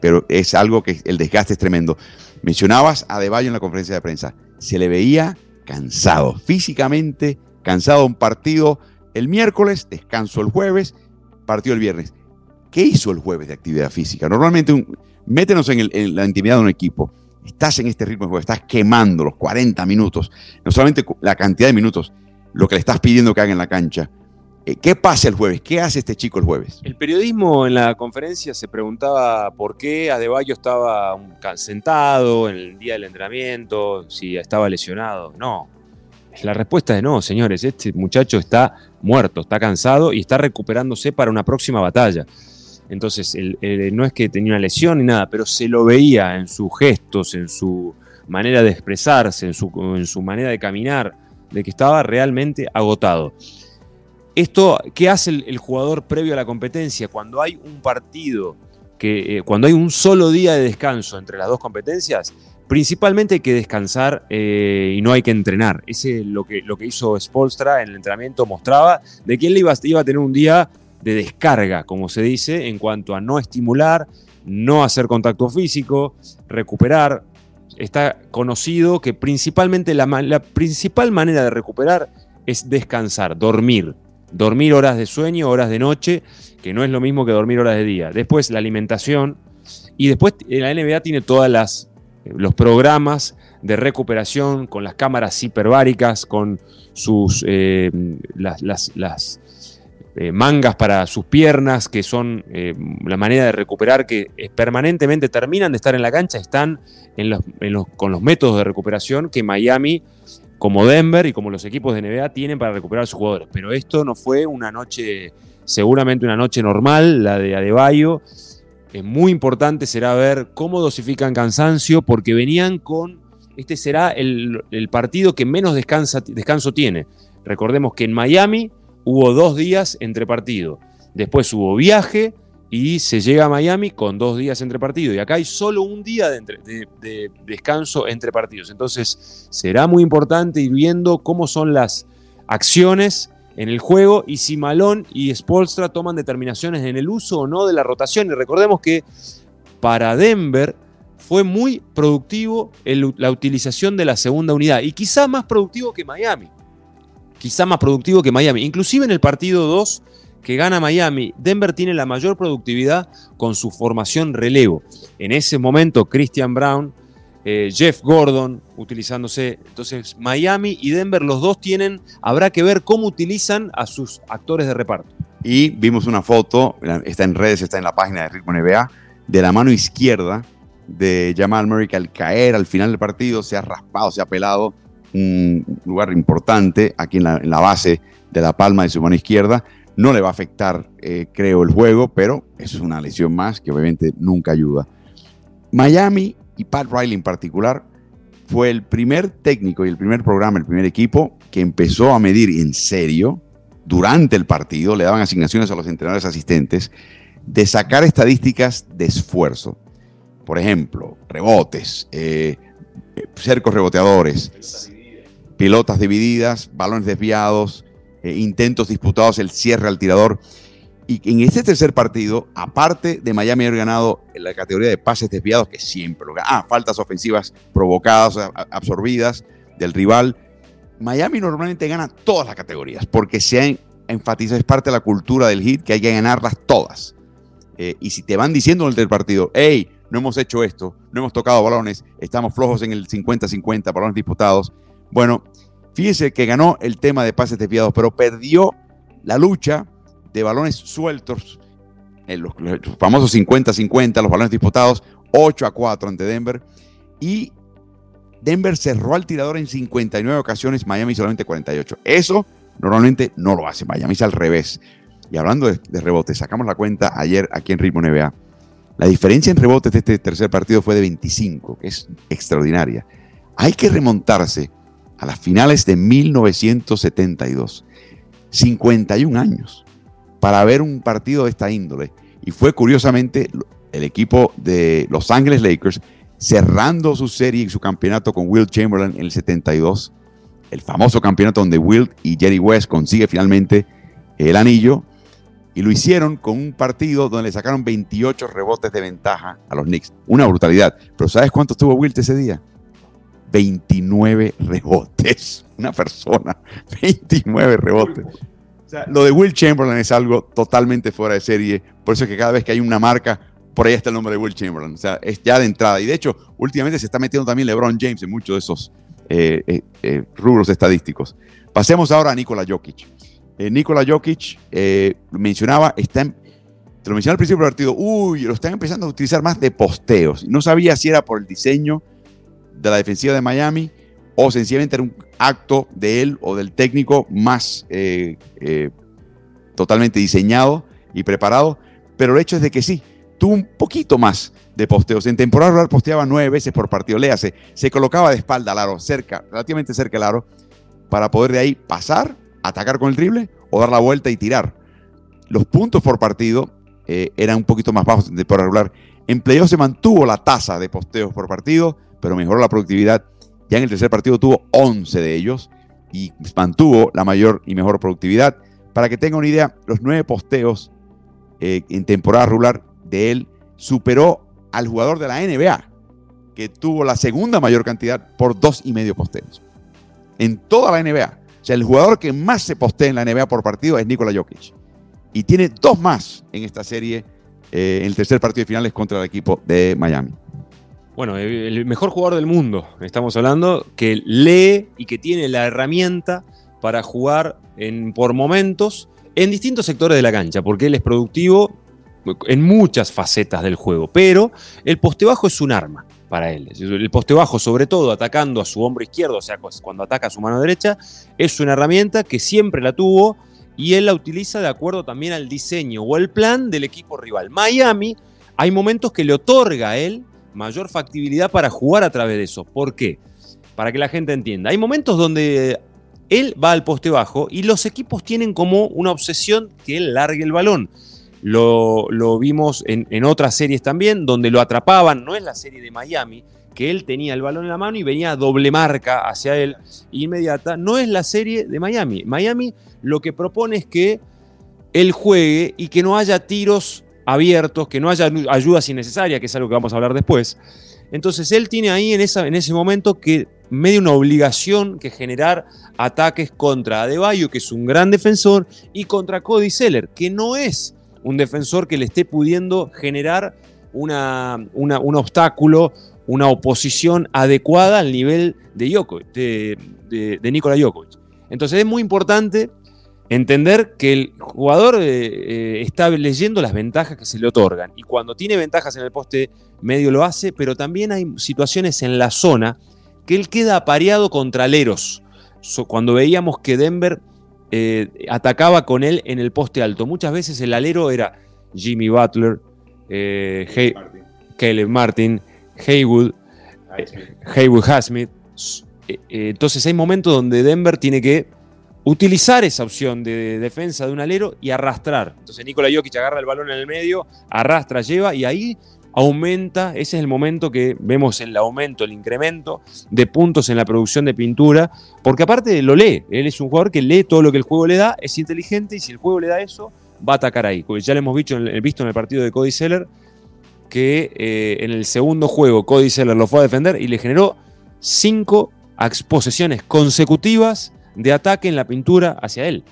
pero es algo que el desgaste es tremendo. Mencionabas a De en la conferencia de prensa, se le veía cansado, físicamente cansado un partido el miércoles, descanso el jueves, partido el viernes. ¿Qué hizo el jueves de actividad física? Normalmente, métenos en, la intimidad de un equipo. Estás en este ritmo de juego, estás quemando los 40 minutos, no solamente la cantidad de minutos, lo que le estás pidiendo que haga en la cancha, eh, ¿Qué pasa el jueves? ¿Qué hace este chico el jueves? El periodismo en la conferencia se preguntaba por qué Adebayo estaba sentado en el día del entrenamiento, si estaba lesionado. No. La respuesta es no, señores. Este muchacho está muerto, está cansado y está recuperándose para una próxima batalla. Entonces, no es que tenía una lesión ni nada, pero se lo veía en sus gestos, en su manera de expresarse, en su, en su manera de caminar, de que estaba realmente agotado. Esto, ¿qué hace el, jugador previo a la competencia? Cuando hay un partido, que, eh, cuando hay un solo día de descanso entre las dos competencias, principalmente hay que descansar eh, y no hay que entrenar. Ese es lo que, lo que hizo Spolstra en el entrenamiento, mostraba de que él iba, iba a tener un día de descarga, como se dice, en cuanto a no estimular, no hacer contacto físico, recuperar. Está conocido que principalmente la, la principal manera de recuperar es descansar, dormir dormir horas de sueño, horas de noche, que no es lo mismo que dormir horas de día. Después la alimentación y después la NBA tiene todas las los programas de recuperación con las cámaras hiperbáricas, con sus eh, las, eh, mangas para sus piernas, que son eh, la manera de recuperar que permanentemente terminan de estar en la cancha, están en los, con los métodos de recuperación que Miami como Denver y como los equipos de NBA tienen para recuperar a sus jugadores. Pero esto no fue una noche, seguramente una noche normal, la de Adebayo. Es muy importante será ver cómo dosifican cansancio, porque venían con. Este será el, partido que menos descanso tiene. Recordemos que en Miami hubo dos días entre partidos. Después hubo viaje y se llega a Miami con dos días entre partidos. Y acá hay solo un día de, descanso entre partidos. Entonces será muy importante ir viendo cómo son las acciones en el juego y si Malone y Spolstra toman determinaciones en el uso o no de la rotación. Y recordemos que para Denver fue muy productivo la utilización de la segunda unidad y quizá más productivo que Miami. Quizá más productivo que Miami. Inclusive en el partido 2 que gana Miami, Denver tiene la mayor productividad con su formación relevo. En ese momento, Christian Brown, eh, Jeff Gordon utilizándose. Entonces, Miami y Denver, los dos tienen, habrá que ver cómo utilizan a sus actores de reparto. Y vimos una foto, está en redes, está en la página de Ritmo NBA, de la mano izquierda de Jamal Murray que al caer al final del partido se ha raspado, se ha pelado un lugar importante aquí en la, en la base de la palma de su mano izquierda no le va a afectar, eh, creo, el juego, pero es una lesión más que obviamente nunca ayuda. Miami y Pat Riley en particular fue el primer técnico y el primer programa, el primer equipo que empezó a medir en serio durante el partido, le daban asignaciones a los entrenadores asistentes, de sacar estadísticas de esfuerzo. Por ejemplo, rebotes, eh, cercos reboteadores, pilotas divididas, balones desviados, eh, intentos disputados, el cierre al tirador. Y en este tercer partido, aparte de Miami haber ganado en la categoría de pases desviados, que siempre lo gana, ah, faltas ofensivas provocadas, absorbidas del rival, Miami normalmente gana todas las categorías, porque se enfatiza, es parte de la cultura del hit, que hay que ganarlas todas. Eh, y si te van diciendo en el partido, hey, no hemos hecho esto, no hemos tocado balones, estamos flojos en el 50-50, balones disputados, bueno, Fíjense que ganó el tema de pases desviados, pero perdió la lucha de balones sueltos, en los, famosos 50-50, los balones disputados, 8 a 4 ante Denver. Y Denver cerró al tirador en 59 ocasiones, Miami solamente 48. Eso normalmente no lo hace, Miami es al revés. Y hablando de, de, rebotes, sacamos la cuenta ayer aquí en Ritmo NBA. La diferencia en rebotes de este tercer partido fue de 25, que es extraordinaria. Hay que remontarse a las finales de 1972. 51 años para ver un partido de esta índole. Y fue curiosamente el equipo de Los Ángeles Lakers cerrando su serie y su campeonato con Will Chamberlain en el 72. El famoso campeonato donde Will y Jerry West consigue finalmente el anillo. Y lo hicieron con un partido donde le sacaron 28 rebotes de ventaja a los Knicks. Una brutalidad. Pero ¿sabes cuánto tuvo Wilt ese día? 29 rebotes. [LAUGHS] Una persona, 29 rebotes. O sea, lo de Will Chamberlain es algo totalmente fuera de serie. Por eso es que cada vez que hay una marca, por ahí está el nombre de Will Chamberlain. O sea, es ya de entrada. Y de hecho, últimamente se está metiendo también LeBron James en muchos de esos eh, eh, eh, rubros estadísticos. Pasemos ahora a Nikola Jokic. Nikola Jokic, mencionaba, está te lo mencioné al principio del partido, uy, lo están empezando a utilizar más de posteos. No sabía si era por el diseño de la defensiva de Miami o sencillamente era un acto de él o del técnico más eh, eh, totalmente diseñado y preparado. Pero el hecho es de que sí, tuvo un poquito más de posteos. En temporada rural posteaba nueve veces por partido. Léase, se colocaba de espalda al aro, cerca, relativamente cerca al aro, para poder de ahí pasar, atacar con el triple o dar la vuelta y tirar. Los puntos por partido eh, eran un poquito más bajos en temporada regular. En playoff se mantuvo la tasa de posteos por partido pero mejoró la productividad. Ya en el tercer partido tuvo 11 de ellos y mantuvo la mayor y mejor productividad. Para que tenga una idea, los nueve posteos eh, en temporada regular de él superó al jugador de la NBA, que tuvo la segunda mayor cantidad por dos y medio posteos. En toda la NBA. O sea, el jugador que más se postea en la NBA por partido es Nikola Jokic. Y tiene dos más en esta serie, eh, en el tercer partido de finales contra el equipo de Miami bueno, el mejor jugador del mundo, estamos hablando, que lee y que tiene la herramienta para jugar en, por momentos en distintos sectores de la cancha, porque él es productivo en muchas facetas del juego, pero el poste bajo es un arma. para él. El poste bajo, sobre todo atacando a su hombro izquierdo, o sea, cuando ataca a su mano derecha, es una herramienta que siempre la tuvo y él la utiliza de acuerdo también al diseño o el plan del equipo rival. Miami, hay momentos que le otorga a él mayor factibilidad para jugar a través de eso. ¿Por qué? Para que la gente entienda. Hay momentos donde él va al poste bajo y los equipos tienen como una obsesión que él largue el balón. Lo, vimos en, otras series también, donde lo atrapaban, no es la serie de Miami, que él tenía el balón en la mano y venía doble marca hacia él inmediata, no es la serie de Miami. Miami lo que propone es que él juegue y que no haya tiros abiertos, que no haya ayudas innecesarias, que es algo que vamos a hablar después. Entonces él tiene ahí en, esa, en ese momento que medio una obligación que generar ataques contra Adebayo, que es un gran defensor, y contra Cody Seller, que no es un defensor que le esté pudiendo generar una, un obstáculo, una oposición adecuada al nivel de, Jokovic, de, de, Nikola Jokovic. Entonces es muy importante entender que el jugador eh, eh, está leyendo las ventajas que se le otorgan y cuando tiene ventajas en el poste medio lo hace, pero también hay situaciones en la zona que él queda apareado contra aleros. cuando veíamos que Denver eh, atacaba con él en el poste alto. Muchas veces el alero era Jimmy Butler, eh, Caleb Martin, Haywood, Haywood Hasmith. entonces hay momentos donde Denver tiene que utilizar esa opción de defensa de un alero y arrastrar. Entonces Nikola Jokic agarra el balón en el medio, arrastra, lleva y ahí aumenta, ese es el momento que vemos el aumento, el incremento de puntos en la producción de pintura, porque aparte lo lee, él es un jugador que lee todo lo que el juego le da, es inteligente y si el juego le da eso, va a atacar ahí. Ya lo hemos visto en el, partido de Cody Seller, que eh, en el segundo juego Cody Seller lo fue a defender y le generó cinco exposiciones consecutivas de ataque en la pintura hacia él.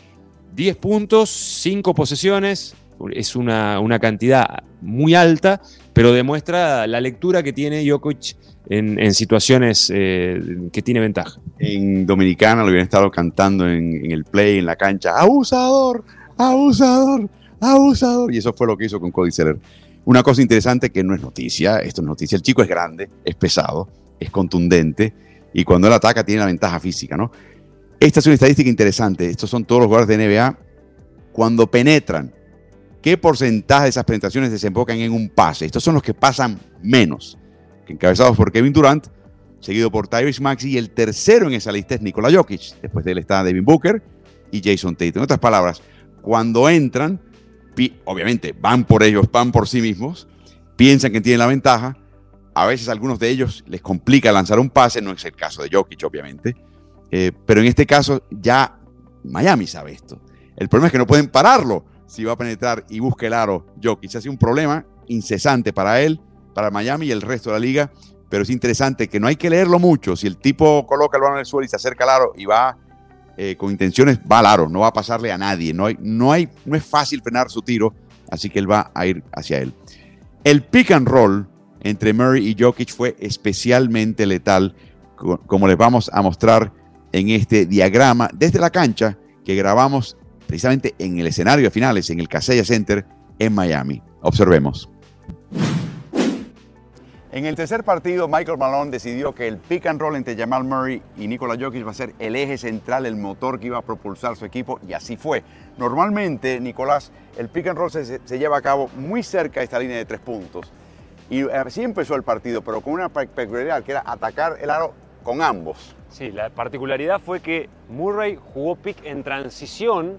10 puntos, 5 posesiones, es una, una, cantidad muy alta, pero demuestra la lectura que tiene Jokic en, situaciones eh, que tiene ventaja. En Dominicana lo habían estado cantando en, el play, en la cancha, abusador, abusador, abusador, y eso fue lo que hizo con Cody Seller. Una cosa interesante que no es noticia, esto es noticia, el chico es grande, es pesado, es contundente, y cuando él ataca tiene la ventaja física, ¿no? Esta es una estadística interesante, estos son todos los jugadores de NBA, cuando penetran ¿Qué porcentaje de esas penetraciones desembocan en un pase? Estos son los que pasan menos, encabezados por Kevin Durant, seguido por Tyrese Maxey, y el tercero en esa lista es Nikola Jokic. Después de él está Devin Booker y Jason Tate. En otras palabras, cuando entran, obviamente van por ellos, van por sí mismos, piensan que tienen la ventaja. A veces a algunos de ellos les complica lanzar un pase, no es el caso de Jokic, obviamente. Eh, pero en este caso ya Miami sabe esto. El problema es que no pueden pararlo si va a penetrar y busque el aro Jokic. Ha sido un problema incesante para él, para Miami y el resto de la liga, pero es interesante que no hay que leerlo mucho. Si el tipo coloca el balón en el suelo y se acerca al aro y va eh, con intenciones, va al aro, no va a pasarle a nadie. No, hay, no, hay, no es fácil frenar su tiro, así que él va a ir hacia él. El pick and roll entre Murray y Jokic fue especialmente letal, como les vamos a mostrar en este diagrama desde la cancha que grabamos precisamente en el escenario de finales, en el Casella Center en Miami. Observemos. En el tercer partido, Michael Malone decidió que el pick and roll entre Jamal Murray y Nikola Jokic va a ser el eje central, el motor que iba a propulsar su equipo, y así fue. Normalmente, Nicolás, el pick and roll se, se lleva a cabo muy cerca de esta línea de tres puntos. Y así empezó el partido, pero con una peculiaridad que era atacar el aro con ambos. Sí, la particularidad fue que Murray jugó pick en transición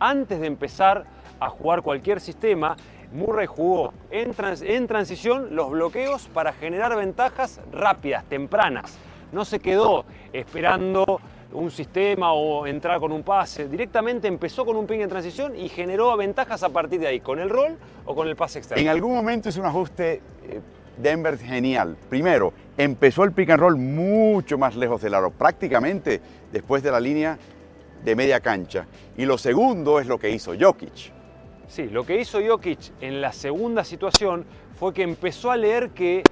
antes de empezar a jugar cualquier sistema, Murray jugó en, transición los bloqueos para generar ventajas rápidas, tempranas. No se quedó esperando un sistema o entrar con un pase. Directamente empezó con un ping en transición y generó ventajas a partir de ahí, con el rol o con el pase externo. En algún momento es un ajuste eh, Denver genial. Primero, empezó el pick and roll mucho más lejos del aro, prácticamente después de la línea de media cancha. Y lo segundo es lo que hizo Jokic. Sí, lo que hizo Jokic en la segunda situación fue que empezó a leer que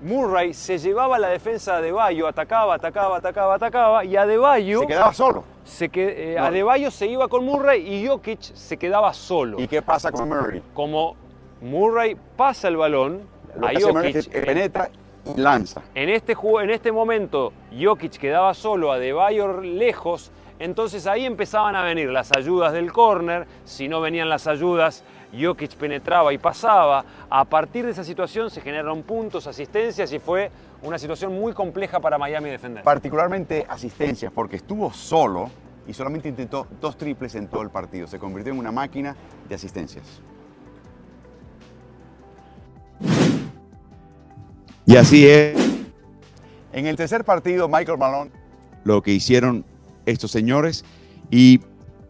Murray se llevaba la defensa de Bayo, atacaba, atacaba, atacaba, atacaba, y Adebayo... Se quedaba solo. Se que, eh, Adebayo se iba con Murray y Jokic se quedaba solo. ¿Y qué pasa con Murray? Como Murray pasa el balón, a Jokic. penetra y lanza. En este, en este momento, Jokic quedaba solo, a Debayor lejos, entonces ahí empezaban a venir las ayudas del córner, si no venían las ayudas, Jokic penetraba y pasaba. A partir de esa situación se generaron puntos, asistencias y fue una situación muy compleja para Miami defender. Particularmente asistencias, porque estuvo solo y solamente intentó dos triples en todo el partido. Se convirtió en una máquina de asistencias. Y así es. En el tercer partido, Michael Malone. Lo que hicieron estos señores. Y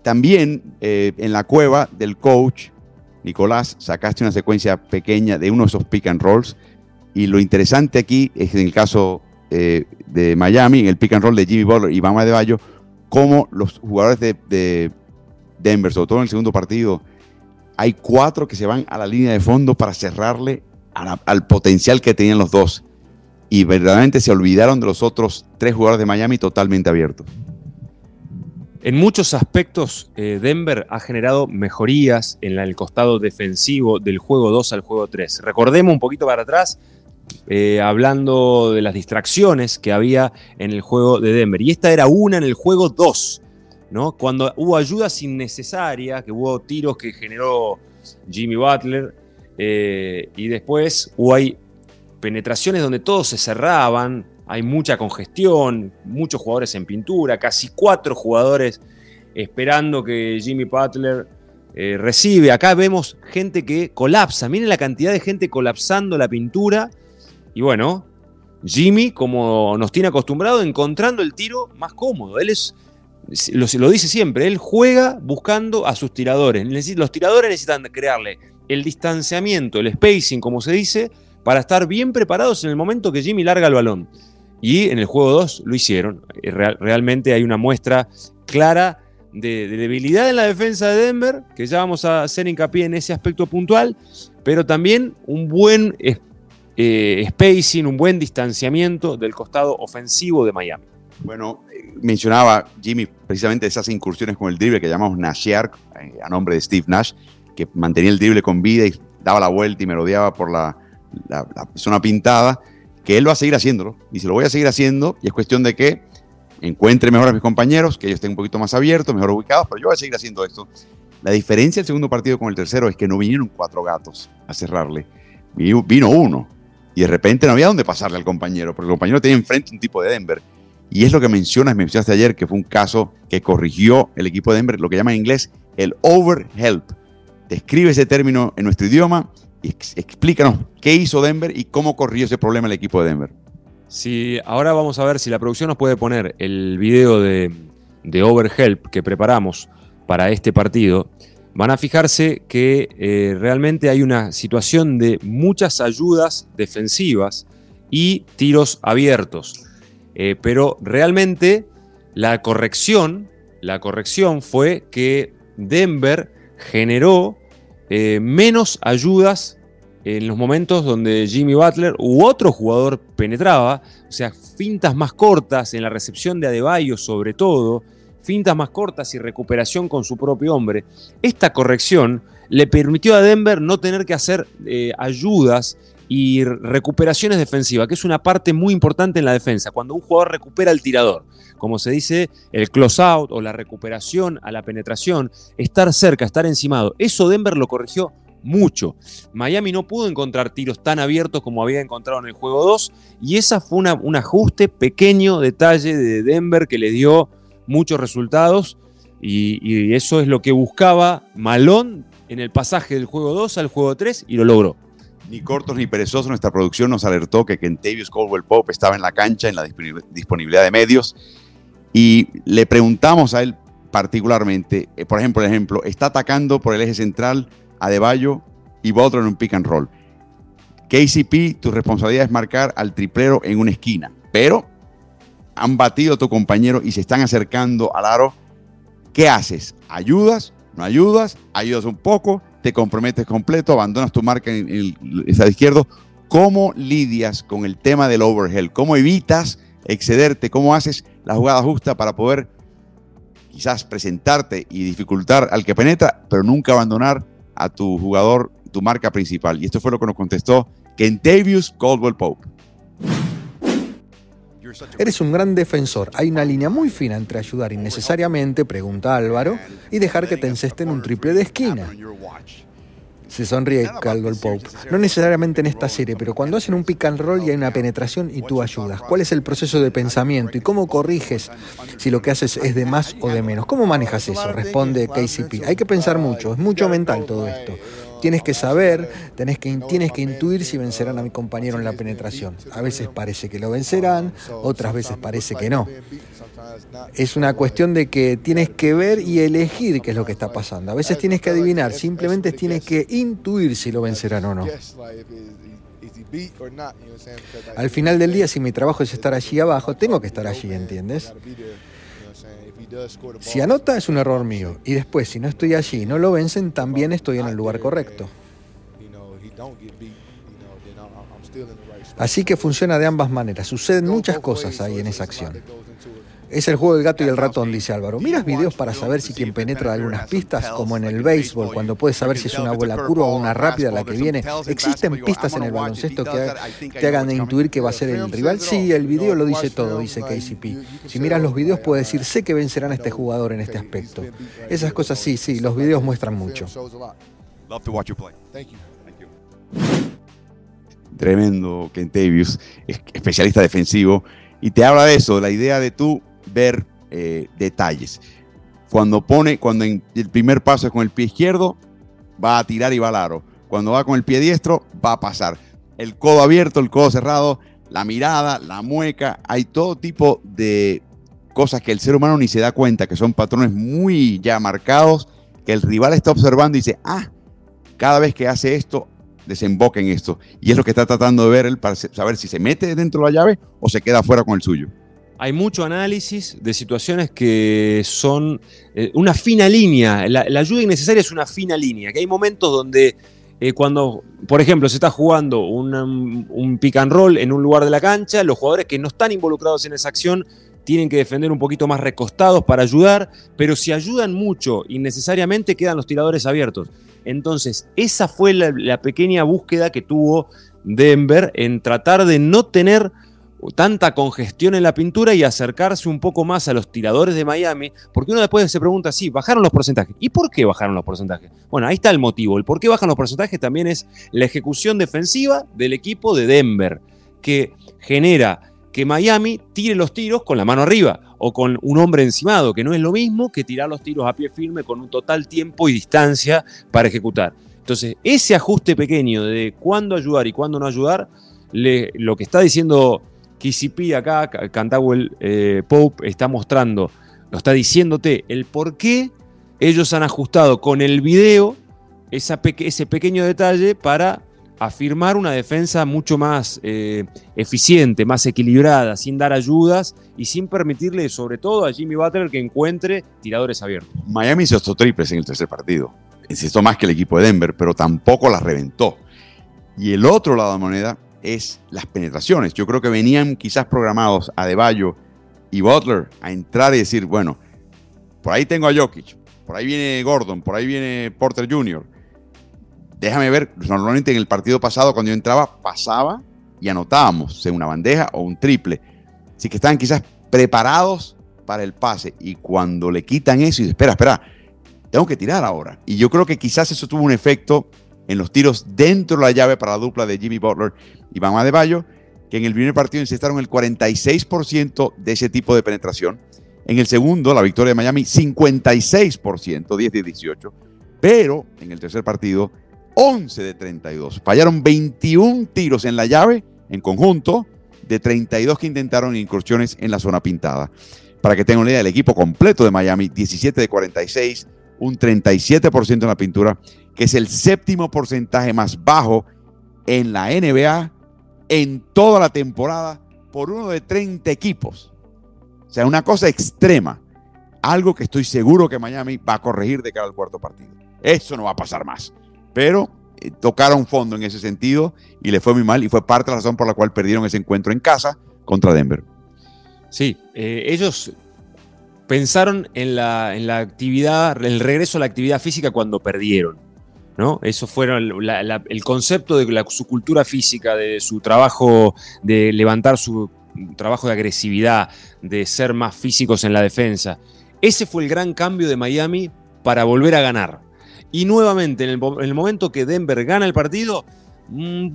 también eh, en la cueva del coach, Nicolás, sacaste una secuencia pequeña de uno de esos pick and rolls. Y lo interesante aquí es en el caso eh, de Miami, en el pick and roll de Jimmy Butler y Bama de Bayo, cómo los jugadores de, Denver, sobre todo en el segundo partido, hay cuatro que se van a la línea de fondo para cerrarle al potencial que tenían los dos. Y verdaderamente se olvidaron de los otros tres jugadores de Miami totalmente abiertos. En muchos aspectos, eh, Denver ha generado mejorías en el costado defensivo del juego 2 al juego 3. Recordemos un poquito para atrás, eh, hablando de las distracciones que había en el juego de Denver. Y esta era una en el juego 2, ¿no? Cuando hubo ayudas innecesarias, que hubo tiros que generó Jimmy Butler, eh, y después hay penetraciones donde todos se cerraban, hay mucha congestión, muchos jugadores en pintura, casi cuatro jugadores esperando que Jimmy Butler eh, recibe. Acá vemos gente que colapsa, miren la cantidad de gente colapsando la pintura. Y bueno, Jimmy, como nos tiene acostumbrado, encontrando el tiro más cómodo. Él es, lo, lo dice siempre, él juega buscando a sus tiradores. Los tiradores necesitan crearle el distanciamiento, el spacing, como se dice, para estar bien preparados en el momento que Jimmy larga el balón. Y en el juego 2 lo hicieron. Eh, realmente hay una muestra clara de, debilidad en la defensa de Denver, que ya vamos a hacer hincapié en ese aspecto puntual, pero también un buen eh, spacing, un buen distanciamiento del costado ofensivo de Miami. Bueno, eh, mencionaba Jimmy precisamente esas incursiones con el drible que llamamos Nashear, a nombre de Steve Nash, que mantenía el drible con vida y daba la vuelta y merodeaba por la, la zona pintada que él va a seguir haciéndolo. Y se lo voy a seguir haciendo y es cuestión de que encuentre mejor a mis compañeros, que ellos estén un poquito más abiertos, mejor ubicados, pero yo voy a seguir haciendo esto. La diferencia del segundo partido con el tercero es que no vinieron cuatro gatos a cerrarle, vino uno. Y de repente no había dónde pasarle al compañero, porque el compañero tenía enfrente un tipo de Denver. Y es lo que mencionas, me mencionaste ayer, que fue un caso que corrigió el equipo de Denver, lo que llama en inglés el overhelp. Describe ese término en nuestro idioma explícanos qué hizo Denver y cómo corrió ese problema el equipo de Denver. Sí, ahora vamos a ver si la producción nos puede poner el video de, Overhelp que preparamos para este partido. Van a fijarse que eh, realmente hay una situación de muchas ayudas defensivas y tiros abiertos. Eh, pero realmente la corrección, la corrección fue que Denver generó eh, menos ayudas en los momentos donde Jimmy Butler u otro jugador penetraba, o sea, fintas más cortas en la recepción de Adebayo sobre todo, fintas más cortas y recuperación con su propio hombre. Esta corrección le permitió a Denver no tener que hacer eh, ayudas y recuperaciones defensivas, que es una parte muy importante en la defensa, cuando un jugador recupera el tirador como se dice, el close out o la recuperación a la penetración, estar cerca, estar encimado. Eso Denver lo corrigió mucho. Miami no pudo encontrar tiros tan abiertos como había encontrado en el juego 2 y esa fue un ajuste pequeño detalle de Denver que le dio muchos resultados y, y eso es lo que buscaba Malón en el pasaje del juego 2 al juego 3 y lo logró. Ni cortos ni perezosos, nuestra producción nos alertó que Kentavious Caldwell Pope estaba en la cancha en la disponibilidad de medios y le preguntamos a él particularmente, eh, por ejemplo, ejemplo, está atacando por el eje central a Deballo y Butler en un pick and roll. KCP, tu responsabilidad es marcar al triplero en una esquina, pero han batido a tu compañero y se están acercando al aro. ¿Qué haces? ¿Ayudas? ¿No ayudas? ¿Ayudas un poco? ¿Te comprometes completo? ¿Abandonas tu marca en el estado izquierdo? ¿Cómo lidias con el tema del overhead? ¿Cómo evitas excederte? ¿Cómo haces la jugada justa para poder quizás presentarte y dificultar al que penetra, pero nunca abandonar a tu jugador tu marca principal. Y esto fue lo que nos contestó Kentavious Caldwell Pope. Eres un gran defensor. Hay una línea muy fina entre ayudar innecesariamente, pregunta Álvaro, y dejar que te encesten un triple de esquina. Se sonríe Caldwell Pope. No necesariamente en esta serie, pero cuando hacen un pick and roll y hay una penetración y tú ayudas. ¿Cuál es el proceso de pensamiento y cómo corriges si lo que haces es de más o de menos? ¿Cómo manejas eso? Responde KCP. Hay que pensar mucho, es mucho mental todo esto. Tienes que saber, tienes que, tienes que intuir si vencerán a mi compañero en la penetración. A veces parece que lo vencerán, otras veces parece que no. Es una cuestión de que tienes que ver y elegir qué es lo que está pasando. A veces tienes que adivinar, simplemente tienes que intuir si lo vencerán o no. Al final del día, si mi trabajo es estar allí abajo, tengo que estar allí, ¿entiendes? Si anota es un error mío y después si no estoy allí y no lo vencen, también estoy en el lugar correcto. Así que funciona de ambas maneras. Suceden muchas cosas ahí en esa acción. Es el juego del gato y el ratón, dice Álvaro. ¿Miras videos para saber si quien penetra algunas pistas, como en el béisbol, cuando puedes saber si es una bola curva o una rápida la que viene? ¿Existen pistas en el baloncesto que te hagan intuir que va a ser el rival? Sí, el video lo dice todo, dice KCP. Si miras los videos puedes decir, sé que vencerán a este jugador en este aspecto. Esas cosas sí, sí, los videos muestran mucho. Tremendo Kentavious, especialista defensivo, y te habla de eso, la idea de tú ver eh, detalles. Cuando pone, cuando en el primer paso es con el pie izquierdo, va a tirar y va al aro. Cuando va con el pie diestro, va a pasar. El codo abierto, el codo cerrado, la mirada, la mueca, hay todo tipo de cosas que el ser humano ni se da cuenta, que son patrones muy ya marcados, que el rival está observando y dice, ah, cada vez que hace esto, desemboca en esto. Y es lo que está tratando de ver él para saber si se mete dentro de la llave o se queda fuera con el suyo hay mucho análisis de situaciones que son eh, una fina línea. La, ayuda innecesaria es una fina línea, que hay momentos donde eh, cuando, por ejemplo, se está jugando un, un pick and roll en un lugar de la cancha, los jugadores que no están involucrados en esa acción tienen que defender un poquito más recostados para ayudar, pero si ayudan mucho innecesariamente quedan los tiradores abiertos. Entonces, esa fue la pequeña búsqueda que tuvo Denver en tratar de no tener tanta congestión en la pintura y acercarse un poco más a los tiradores de Miami, porque uno después se pregunta, sí, bajaron los porcentajes. ¿Y por qué bajaron los porcentajes? Bueno, ahí está el motivo. El por qué bajan los porcentajes también es la ejecución defensiva del equipo de Denver, que genera que Miami tire los tiros con la mano arriba o con un hombre encimado, que no es lo mismo que tirar los tiros a pie firme con un total tiempo y distancia para ejecutar. Entonces, ese ajuste pequeño de cuándo ayudar y cuándo no ayudar, lo que está diciendo KCP acá, Cantawell eh, Pope, está mostrando, lo está diciéndote el por qué ellos han ajustado con el video ese pequeño detalle para afirmar una defensa mucho más eh, eficiente, más equilibrada, sin dar ayudas y sin permitirle, sobre todo a Jimmy Butler, que encuentre tiradores abiertos. Miami hizo estos triples en el tercer partido. Insisto más que el equipo de Denver, pero tampoco las reventó. Y el otro lado de la moneda, es las penetraciones. Yo creo que venían quizás programados a Deballo y Butler a entrar y decir, bueno, por ahí tengo a Jokic, por ahí viene Gordon, por ahí viene Porter Jr. Déjame ver, normalmente en el partido pasado cuando yo entraba pasaba y anotábamos, sea una bandeja o un triple. Así que estaban quizás preparados para el pase y cuando le quitan eso y espera, espera, tengo que tirar ahora. Y yo creo que quizás eso tuvo un efecto en los tiros dentro de la llave para la dupla de Jimmy Butler y Bam Adebayo, que en el primer partido incestaron el 46% de ese tipo de penetración. En el segundo, la victoria de Miami, 56%, 10 de 18. Pero en el tercer partido, 11 de 32. Fallaron 21 tiros en la llave en conjunto de 32 que intentaron incursiones en la zona pintada. Para que tengan una idea, el equipo completo de Miami, 17 de 46, un 37% en la pintura que es el séptimo porcentaje más bajo en la NBA en toda la temporada por uno de 30 equipos. O sea, una cosa extrema. Algo que estoy seguro que Miami va a corregir de cara al cuarto partido. Eso no va a pasar más. Pero eh, tocaron fondo en ese sentido y le fue muy mal y fue parte de la razón por la cual perdieron ese encuentro en casa contra Denver. Sí, eh, ellos pensaron en la, en la actividad, el regreso a la actividad física cuando perdieron ¿no? Eso fue el concepto de su cultura física, de su trabajo de levantar su trabajo de agresividad, de ser más físicos en la defensa. Ese fue el gran cambio de Miami para volver a ganar. Y nuevamente, en el, momento que Denver gana el partido, mm,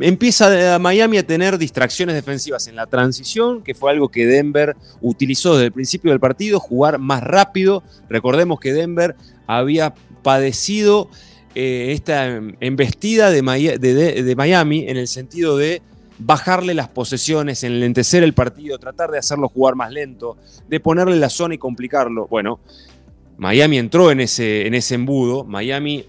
empieza Miami a tener distracciones defensivas en la transición, que fue algo que Denver utilizó desde el principio del partido, jugar más rápido. Recordemos que Denver había padecido eh, esta embestida de, Miami en el sentido de bajarle las posesiones, enlentecer el partido, tratar de hacerlo jugar más lento, de ponerle la zona y complicarlo. Bueno, Miami entró en ese, en ese embudo, Miami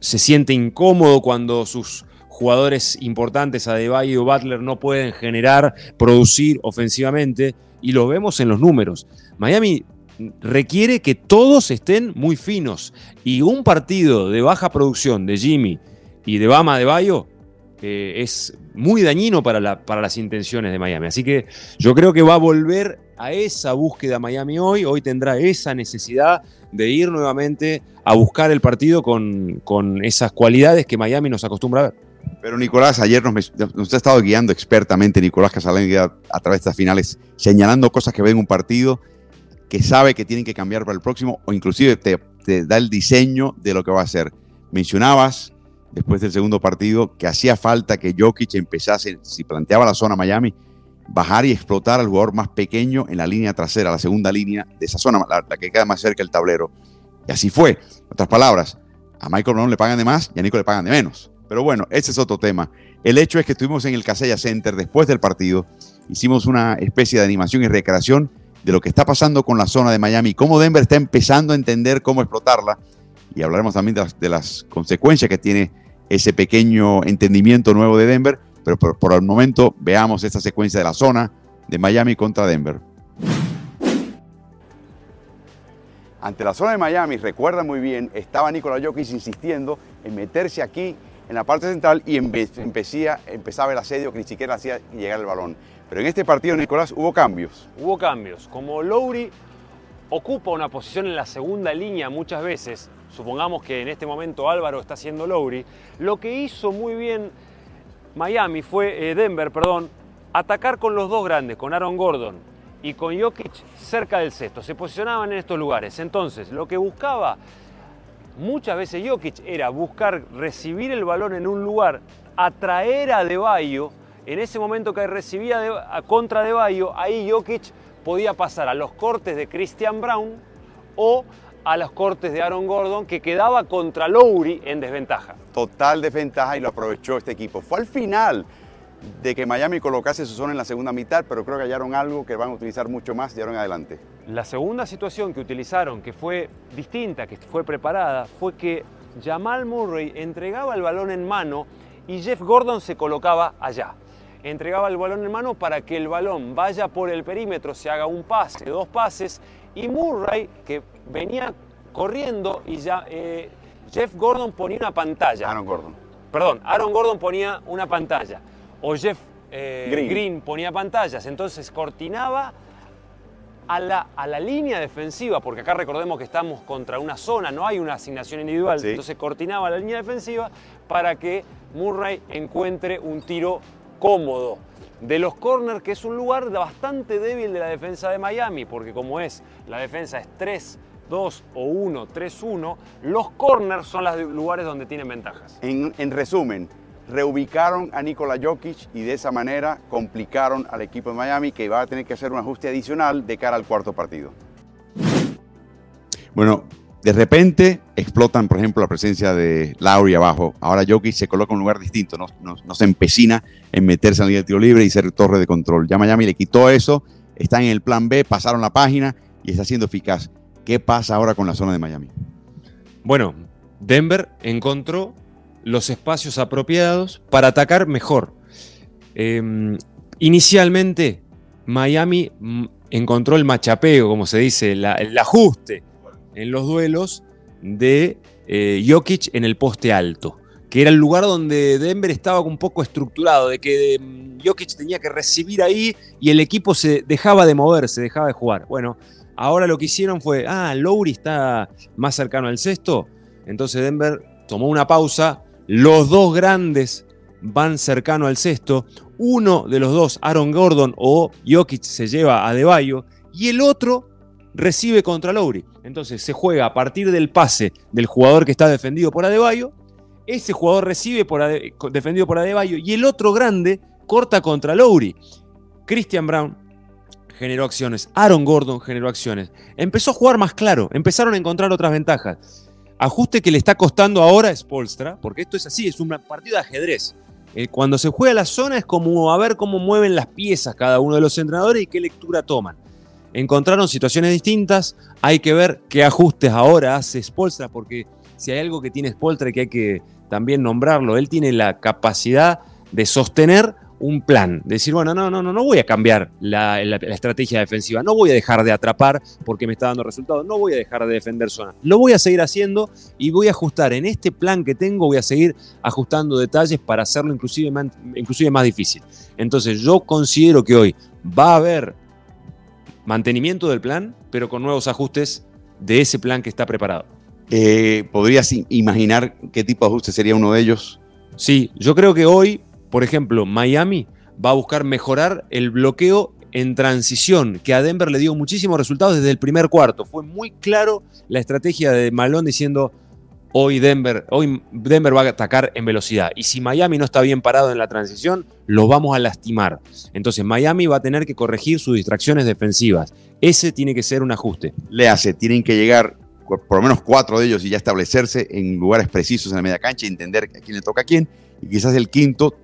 se siente incómodo cuando sus jugadores importantes, Adebayo y Butler, no pueden generar, producir ofensivamente, y lo vemos en los números. Miami requiere que todos estén muy finos. Y un partido de baja producción de Jimmy y de Bama de Bayo eh, es muy dañino para, las intenciones de Miami. Así que yo creo que va a volver a esa búsqueda Miami hoy. Hoy tendrá esa necesidad de ir nuevamente a buscar el partido con esas cualidades que Miami nos acostumbra a ver. Pero Nicolás, ayer nos, ha estado guiando expertamente Nicolás Casalén a, través de estas finales, señalando cosas que ven en un partido que sabe que tienen que cambiar para el próximo o inclusive te, da el diseño de lo que va a hacer. Mencionabas después del segundo partido que hacía falta que Jokic empezase, si planteaba la zona Miami, bajar y explotar al jugador más pequeño en la línea trasera, la segunda línea de esa zona, la, que queda más cerca del tablero. Y así fue. En otras palabras, a Michael Brown le pagan de más y a Nico le pagan de menos. Pero bueno, ese es otro tema. El hecho es que estuvimos en el Casella Center después del partido, hicimos una especie de animación y recreación de lo que está pasando con la zona de Miami, cómo Denver está empezando a entender cómo explotarla y hablaremos también de las, consecuencias que tiene ese pequeño entendimiento nuevo de Denver, pero por, el momento veamos esta secuencia de la zona de Miami contra Denver. Ante la zona de Miami, recuerda muy bien, estaba Nikola Jokic insistiendo en meterse aquí en la parte central y empezaba el asedio que ni siquiera hacía llegar el balón. Pero en este partido, Nicolás, hubo cambios. Hubo cambios. Como Lowry ocupa una posición en la segunda línea muchas veces, supongamos que en este momento Álvaro está haciendo Lowry, lo que hizo muy bien Miami fue, eh, Denver, perdón, atacar con los dos grandes, con Aaron Gordon y con Jokic cerca del cesto. Se posicionaban en estos lugares. Entonces, lo que buscaba muchas veces Jokic era buscar recibir el balón en un lugar, atraer a Deballo en ese momento que recibía a contra de Bayo, ahí Jokic podía pasar a los cortes de Christian Brown o a los cortes de Aaron Gordon, que quedaba contra Lowry en desventaja. Total desventaja y lo aprovechó este equipo. Fue al final de que Miami colocase su zona en la segunda mitad, pero creo que hallaron algo que van a utilizar mucho más de ahora en adelante. La segunda situación que utilizaron, que fue distinta, que fue preparada, fue que Jamal Murray entregaba el balón en mano y Jeff Gordon se colocaba allá entregaba el balón en mano para que el balón vaya por el perímetro, se haga un pase, dos pases, y Murray, que venía corriendo y ya eh, Jeff Gordon ponía una pantalla. Aaron Gordon. Perdón, Aaron Gordon ponía una pantalla. O Jeff eh, Green. ponía pantallas. Entonces cortinaba a la, a la, línea defensiva, porque acá recordemos que estamos contra una zona, no hay una asignación individual. Entonces cortinaba la línea defensiva para que Murray encuentre un tiro cómodo de los corners, que es un lugar bastante débil de la defensa de Miami, porque como es, la defensa es 3, 2 o 1, 3, 1, los corners son los lugares donde tienen ventajas. En, en resumen, reubicaron a Nikola Jokic y de esa manera complicaron al equipo de Miami que va a tener que hacer un ajuste adicional de cara al cuarto partido. Bueno, de repente explotan, por ejemplo, la presencia de Lauri abajo. Ahora Jokic se coloca en un lugar distinto, no, se empecina en meterse en la línea de tiro libre y ser torre de control. Ya Miami le quitó eso, está en el plan B, pasaron la página y está siendo eficaz. ¿Qué pasa ahora con la zona de Miami? Bueno, Denver encontró los espacios apropiados para atacar mejor. Em, inicialmente, Miami mm, encontró el machapeo, como se dice, el ajuste en los duelos de eh, Jokic en el poste alto, que era el lugar donde Denver estaba un poco estructurado, de que mm, Jokic tenía que recibir ahí y el equipo se dejaba de moverse, dejaba de jugar. Bueno, ahora lo que hicieron fue, ah, Lowry está más cercano al sexto, entonces Denver tomó una pausa, los dos grandes van cercano al sexto, uno de los dos, Aaron Gordon o Jokic, se lleva a Deballo y el otro recibe contra Lowry. Entonces se juega a partir del pase del jugador que está defendido por Adebayo, ese jugador recibe por defendido por Adebayo y el otro grande corta contra Lowry. Christian Brown generó acciones, Aaron Gordon generó acciones. Empezó a jugar más claro, empezaron a encontrar otras ventajas. Ajuste que le está costando ahora a Spolstra, porque esto es así, es un partido de ajedrez. Eh, cuando se juega la zona es como a ver cómo mueven las piezas cada uno de los entrenadores y qué lectura toman. Encontraron situaciones distintas, hay que ver qué ajustes ahora hace Spolstra, porque si hay algo que tiene Spolstra que hay que también nombrarlo, él tiene la capacidad de sostener un plan, decir, bueno, no, no, no, no voy a cambiar la, estrategia defensiva, no voy a dejar de atrapar porque me está dando resultados, no voy a dejar de defender zona, lo voy a seguir haciendo y voy a ajustar en este plan que tengo, voy a seguir ajustando detalles para hacerlo inclusive, inclusive más difícil. Entonces yo considero que hoy va a haber mantenimiento del plan, pero con nuevos ajustes de ese plan que está preparado. Eh, ¿Podrías imaginar qué tipo de ajuste sería uno de ellos? Sí, yo creo que hoy por ejemplo, Miami va a buscar mejorar el bloqueo en transición, que a Denver le dio muchísimos resultados desde el primer cuarto. Fue muy claro la estrategia de Malone diciendo, hoy Denver, hoy Denver va a atacar en velocidad. Y si Miami no está bien parado en la transición, los vamos a lastimar. Entonces Miami va a tener que corregir sus distracciones defensivas. Ese tiene que ser un ajuste. Le hace, tienen que llegar por lo menos cuatro de ellos y ya establecerse en lugares precisos en la media cancha y entender a quién le toca a quién. Y quizás el quinto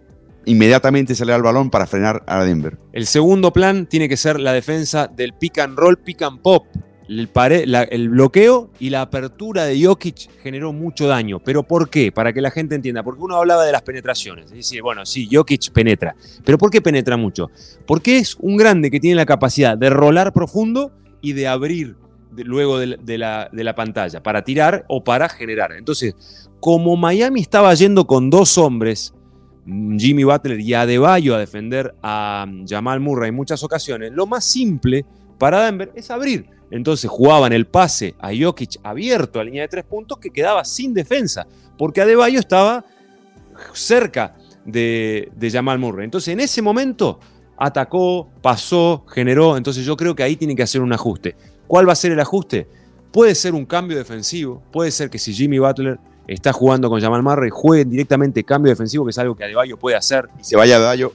inmediatamente sale al balón para frenar a Denver. El segundo plan tiene que ser la defensa del pick and roll, pick and pop. El, bloqueo y la apertura de Jokic generó mucho daño. ¿Pero por qué? Para que la gente entienda. Porque uno hablaba de las penetraciones. Es decir, bueno, sí, Jokic penetra. ¿Pero por qué penetra mucho? Porque es un grande que tiene la capacidad de rolar profundo y de abrir luego de de la pantalla para tirar o para generar. Entonces, como Miami estaba yendo con dos hombres Jimmy Butler y Adebayo a defender a Jamal Murray en muchas ocasiones, lo más simple para Denver es abrir. Entonces jugaban el pase a Jokic abierto a línea de tres puntos que quedaba sin defensa, porque Adebayo estaba cerca de, de Jamal Murray. Entonces en ese momento atacó, pasó, generó. Entonces yo creo que ahí tiene que hacer un ajuste. ¿Cuál va a ser el ajuste? Puede ser un cambio defensivo, puede ser que si Jimmy Butler está jugando con Jamal Murray, juegue directamente cambio defensivo, que es algo que Adebayo puede hacer. Y se vaya Adebayo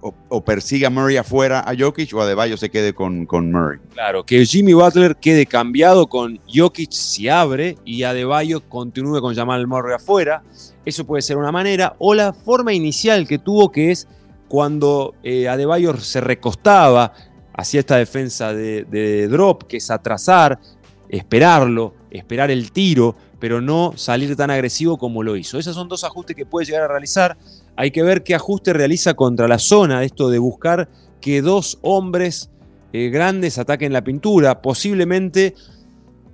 o, o, persiga a Murray afuera a Jokic o Adebayo se quede con, con Murray. Claro, que Jimmy Butler quede cambiado con Jokic si abre y Adebayo continúe con Jamal Murray afuera. Eso puede ser una manera. O la forma inicial que tuvo, que es cuando eh, Adebayo se recostaba, hacía esta defensa de, de drop, que es atrasar, esperarlo, esperar el tiro pero no salir tan agresivo como lo hizo. Esos son dos ajustes que puede llegar a realizar. Hay que ver qué ajuste realiza contra la zona, esto de buscar que dos hombres eh, grandes ataquen la pintura. Posiblemente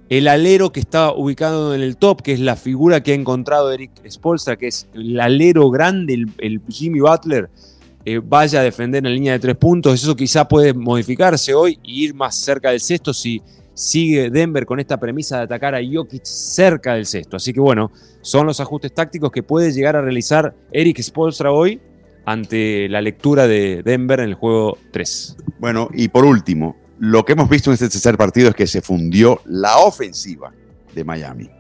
el alero que está ubicado en el top, que es la figura que ha encontrado Eric Spolstra, que es el alero grande, el, Jimmy Butler, eh, vaya a defender en línea de tres puntos. Eso quizá puede modificarse hoy e ir más cerca del sexto si sigue Denver con esta premisa de atacar a Jokic cerca del sexto. Así que bueno, son los ajustes tácticos que puede llegar a realizar Eric Spolstra hoy ante la lectura de Denver en el juego 3. Bueno, y por último, lo que hemos visto en este tercer partido es que se fundió la ofensiva de Miami.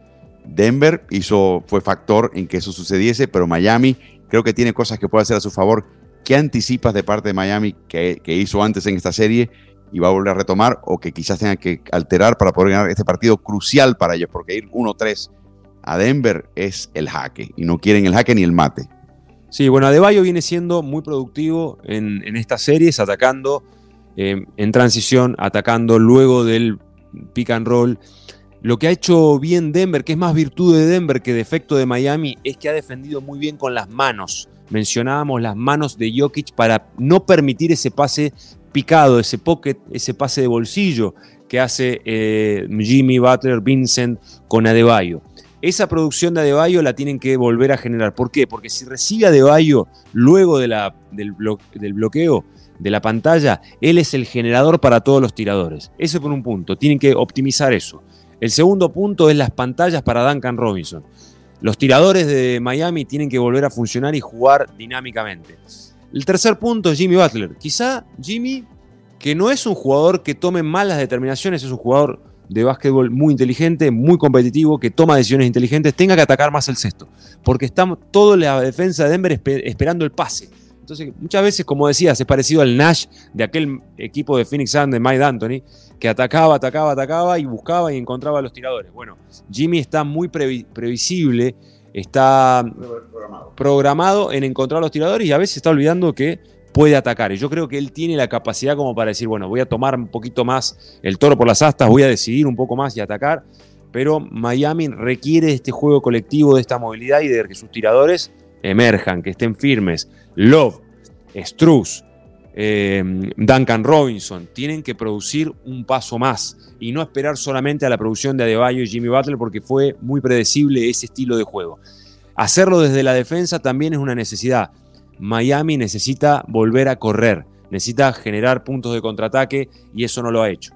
Denver hizo, fue factor en que eso sucediese, pero Miami creo que tiene cosas que puede hacer a su favor. ¿Qué anticipas de parte de Miami que, que hizo antes en esta serie y va a volver a retomar o que quizás tenga que alterar para poder ganar este partido crucial para ellos, porque ir 1-3 a Denver es el jaque y no quieren el jaque ni el mate. Sí, bueno, Adebayo viene siendo muy productivo en, estas series, atacando eh, en transición, atacando luego del pick and roll. Lo que ha hecho bien Denver, que es más virtud de Denver que defecto de Miami, es que ha defendido muy bien con las manos. Mencionábamos las manos de Jokic para no permitir ese pase picado, ese pocket, ese pase de bolsillo que hace eh, Jimmy Butler, Vincent con Adebayo. Esa producción de Adebayo la tienen que volver a generar. ¿Por qué? Porque si recibe Adebayo luego de la, del, del bloqueo de la pantalla, él es el generador para todos los tiradores. Eso por un punto. Tienen que optimizar eso. El segundo punto es las pantallas para Duncan Robinson. los tiradores de Miami tienen que volver a funcionar y jugar dinámicamente. El tercer punto es Jimmy Butler. Quizá Jimmy, que no es un jugador que tome malas determinaciones, es un jugador de básquetbol muy inteligente, muy competitivo, que toma decisiones inteligentes, tenga que atacar más el sexto. Porque estamos toda la defensa de Denver esperando el pase. Entonces, muchas veces, como decías, es parecido al Nash de aquel equipo de Phoenix Suns de Mike Anthony, que atacaba, atacaba, atacaba y buscaba y encontraba a los tiradores. Bueno, Jimmy está muy previsible, está programado. en encontrar los tiradores y a veces está olvidando que puede atacar. Y yo creo que él tiene la capacidad como para decir, bueno, voy a tomar un poquito más el toro por las astas, voy a decidir un poco más y atacar. Pero Miami requiere este juego colectivo, de esta movilidad y de que sus tiradores emerjan, que estén firmes. Love, Struz, eh, Duncan Robinson, tienen que producir un paso más y no esperar solamente a la producción de Adebayo y Jimmy Butler porque fue muy predecible ese estilo de juego. Hacerlo desde la defensa también es una necesidad. Miami necesita volver a correr, necesita generar puntos de contraataque y eso no lo ha hecho.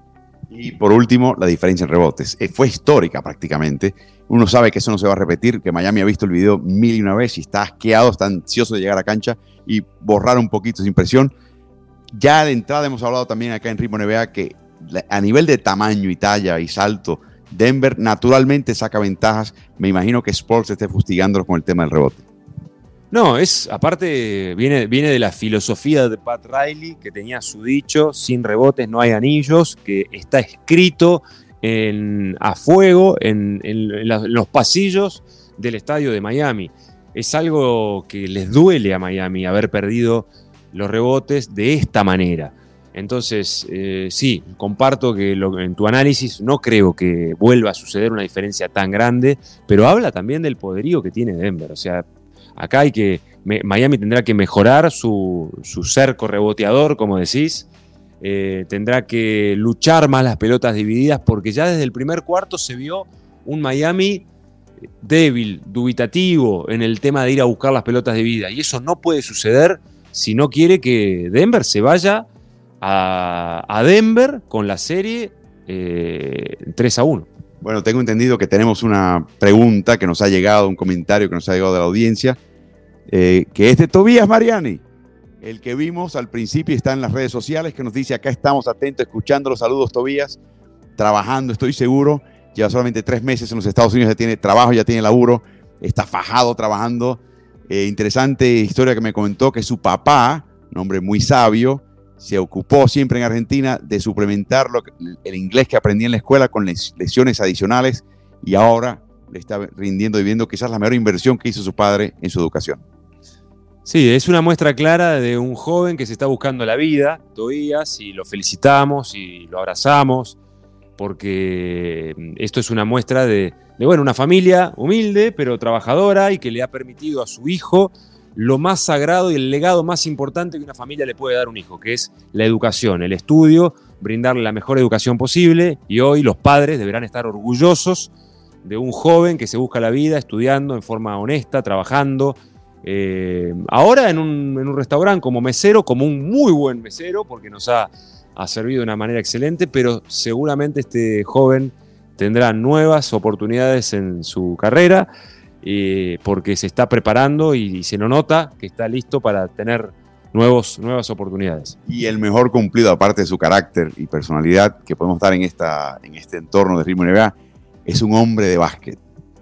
Y por último, la diferencia en rebotes. Eh, fue histórica prácticamente. Uno sabe que eso no se va a repetir, que Miami ha visto el video mil y una vez y está asqueado, está ansioso de llegar a cancha y borrar un poquito esa impresión. Ya de entrada hemos hablado también acá en Ritmo NBA que a nivel de tamaño y talla y salto, Denver naturalmente saca ventajas. Me imagino que Sports esté fustigándolos con el tema del rebote. No, es aparte, viene, viene de la filosofía de Pat Riley, que tenía su dicho, sin rebotes no hay anillos, que está escrito en, a fuego en, los pasillos del estadio de Miami. Es algo que les duele a Miami haber perdido los rebotes de esta manera. Entonces, eh, sí, comparto que en tu análisis no creo que vuelva a suceder una diferencia tan grande, pero habla también del poderío que tiene Denver. O sea, Acá hay que. Miami tendrá que mejorar su, cerco reboteador, como decís. Eh, tendrá que luchar más las pelotas divididas, porque ya desde el primer cuarto se vio un Miami débil, dubitativo en el tema de ir a buscar las pelotas divididas. Y eso no puede suceder si no quiere que Denver se vaya a, Denver con la serie 3 eh, a 1. Bueno, tengo entendido que tenemos una pregunta que nos ha llegado, un comentario que nos ha llegado de la audiencia. Eh, que es de Tobías Mariani, el que vimos al principio está en las redes sociales, que nos dice, acá estamos atentos, escuchando los saludos, Tobías, trabajando, estoy seguro, lleva solamente tres meses en los Estados Unidos, ya tiene trabajo, ya tiene laburo, está fajado trabajando. Eh, interesante historia que me comentó que su papá, un hombre muy sabio, se ocupó siempre en Argentina de suplementar el inglés que aprendía en la escuela con lecciones adicionales y ahora le está rindiendo y viendo quizás la mejor inversión que hizo su padre en su educación. Sí, es una muestra clara de un joven que se está buscando la vida, Tobías, y lo felicitamos y lo abrazamos, porque mm, esto es una muestra de, bueno, una familia humilde, pero trabajadora y que le ha permitido a su hijo lo más sagrado y el legado más importante que una familia le puede dar a un hijo, que es la educación, el estudio, brindarle la mejor educación posible, y hoy los padres deberán estar orgullosos de un joven que se busca la vida estudiando en forma honesta, trabajando, eh, ahora en un, restaurante como mesero, como un muy buen mesero, porque nos ha, servido de una manera excelente, pero seguramente este joven tendrá nuevas oportunidades en su carrera, eh, porque se está preparando y, se lo nota que está listo para tener nuevos, nuevas oportunidades. Y el mejor cumplido, aparte de su carácter y personalidad que podemos dar en, esta, en este entorno de Ritmo NBA, es un hombre de básquet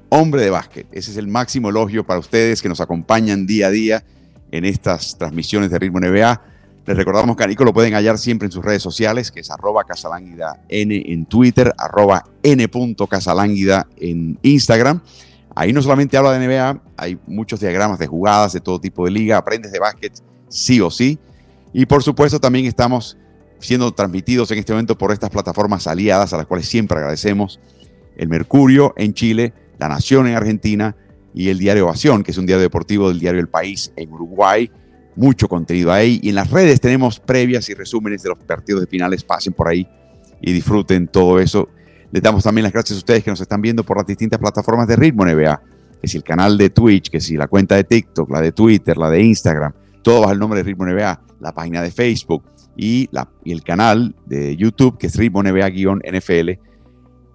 hombre de básquet. Ese es el máximo elogio para ustedes que nos acompañan día a día en estas transmisiones de Ritmo NBA. Les recordamos que a Nico lo pueden hallar siempre en sus redes sociales, que es arroba casalánguida n en Twitter, arroba n.casalánguida en Instagram. Ahí no solamente habla de NBA, hay muchos diagramas de jugadas de todo tipo de liga, aprendes de básquet sí o sí. Y por supuesto también estamos siendo transmitidos en este momento por estas plataformas aliadas a las cuales siempre agradecemos. El Mercurio en Chile, la Nación en Argentina y el diario Ovación, que es un diario deportivo del diario El País en Uruguay. Mucho contenido ahí. Y en las redes tenemos previas y resúmenes de los partidos de finales. Pasen por ahí y disfruten todo eso. Les damos también las gracias a ustedes que nos están viendo por las distintas plataformas de Ritmo NBA, que si el canal de Twitch, que si la cuenta de TikTok, la de Twitter, la de Instagram, todo bajo el nombre de Ritmo NBA, la página de Facebook y, la, y el canal de YouTube, que es Ritmo NBA-NFL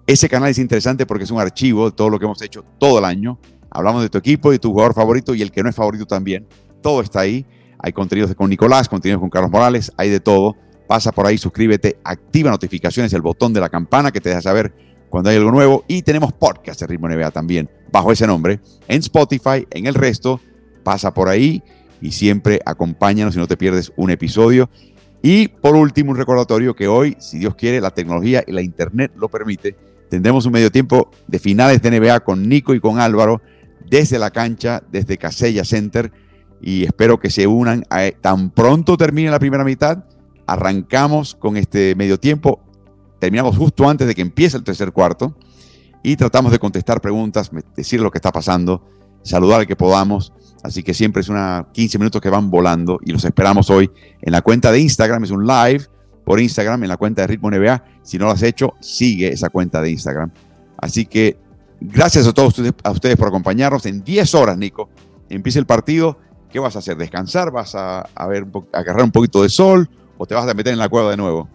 ese canal es interesante porque es un archivo de todo lo que hemos hecho todo el año. Hablamos de tu equipo, de tu jugador favorito y el que no es favorito también. Todo está ahí. Hay contenidos con Nicolás, contenidos con Carlos Morales, hay de todo. Pasa por ahí, suscríbete, activa notificaciones, el botón de la campana que te deja saber cuando hay algo nuevo. Y tenemos podcast de Ritmo NBA también, bajo ese nombre, en Spotify, en el resto. Pasa por ahí y siempre acompáñanos si no te pierdes un episodio. Y por último, un recordatorio que hoy, si Dios quiere, la tecnología y la internet lo permite, tendremos un medio tiempo de finales de NBA con Nico y con Álvaro desde la cancha, desde Casella Center. Y espero que se unan. A, tan pronto termine la primera mitad, arrancamos con este medio tiempo. Terminamos justo antes de que empiece el tercer cuarto y tratamos de contestar preguntas, decir lo que está pasando, saludar al que podamos Así que siempre es una 15 minutos que van volando y los esperamos hoy en la cuenta de Instagram. Es un live por Instagram en la cuenta de Ritmo NBA. Si no lo has hecho, sigue esa cuenta de Instagram. Así que gracias a todos ustedes, a ustedes por acompañarnos. En 10 horas, Nico, empieza el partido. ¿Qué vas a hacer? ¿Descansar? ¿Vas a, ver, a agarrar un poquito de sol? ¿O te vas a meter en la cueva de nuevo?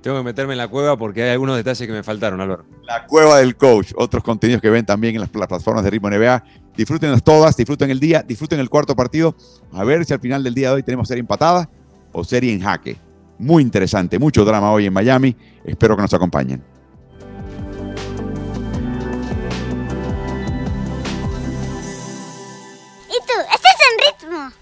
Tengo que meterme en la cueva porque hay algunos detalles que me faltaron, Álvaro. La cueva del coach, otros contenidos que ven también en las, plataformas de Ritmo NBA. Disfrútenlas todas, disfruten el día, disfruten el cuarto partido. A ver si al final del día de hoy tenemos serie empatada o serie en jaque. Muy interesante, mucho drama hoy en Miami. Espero que nos acompañen. ¿Y tú? [LAUGHS] ماما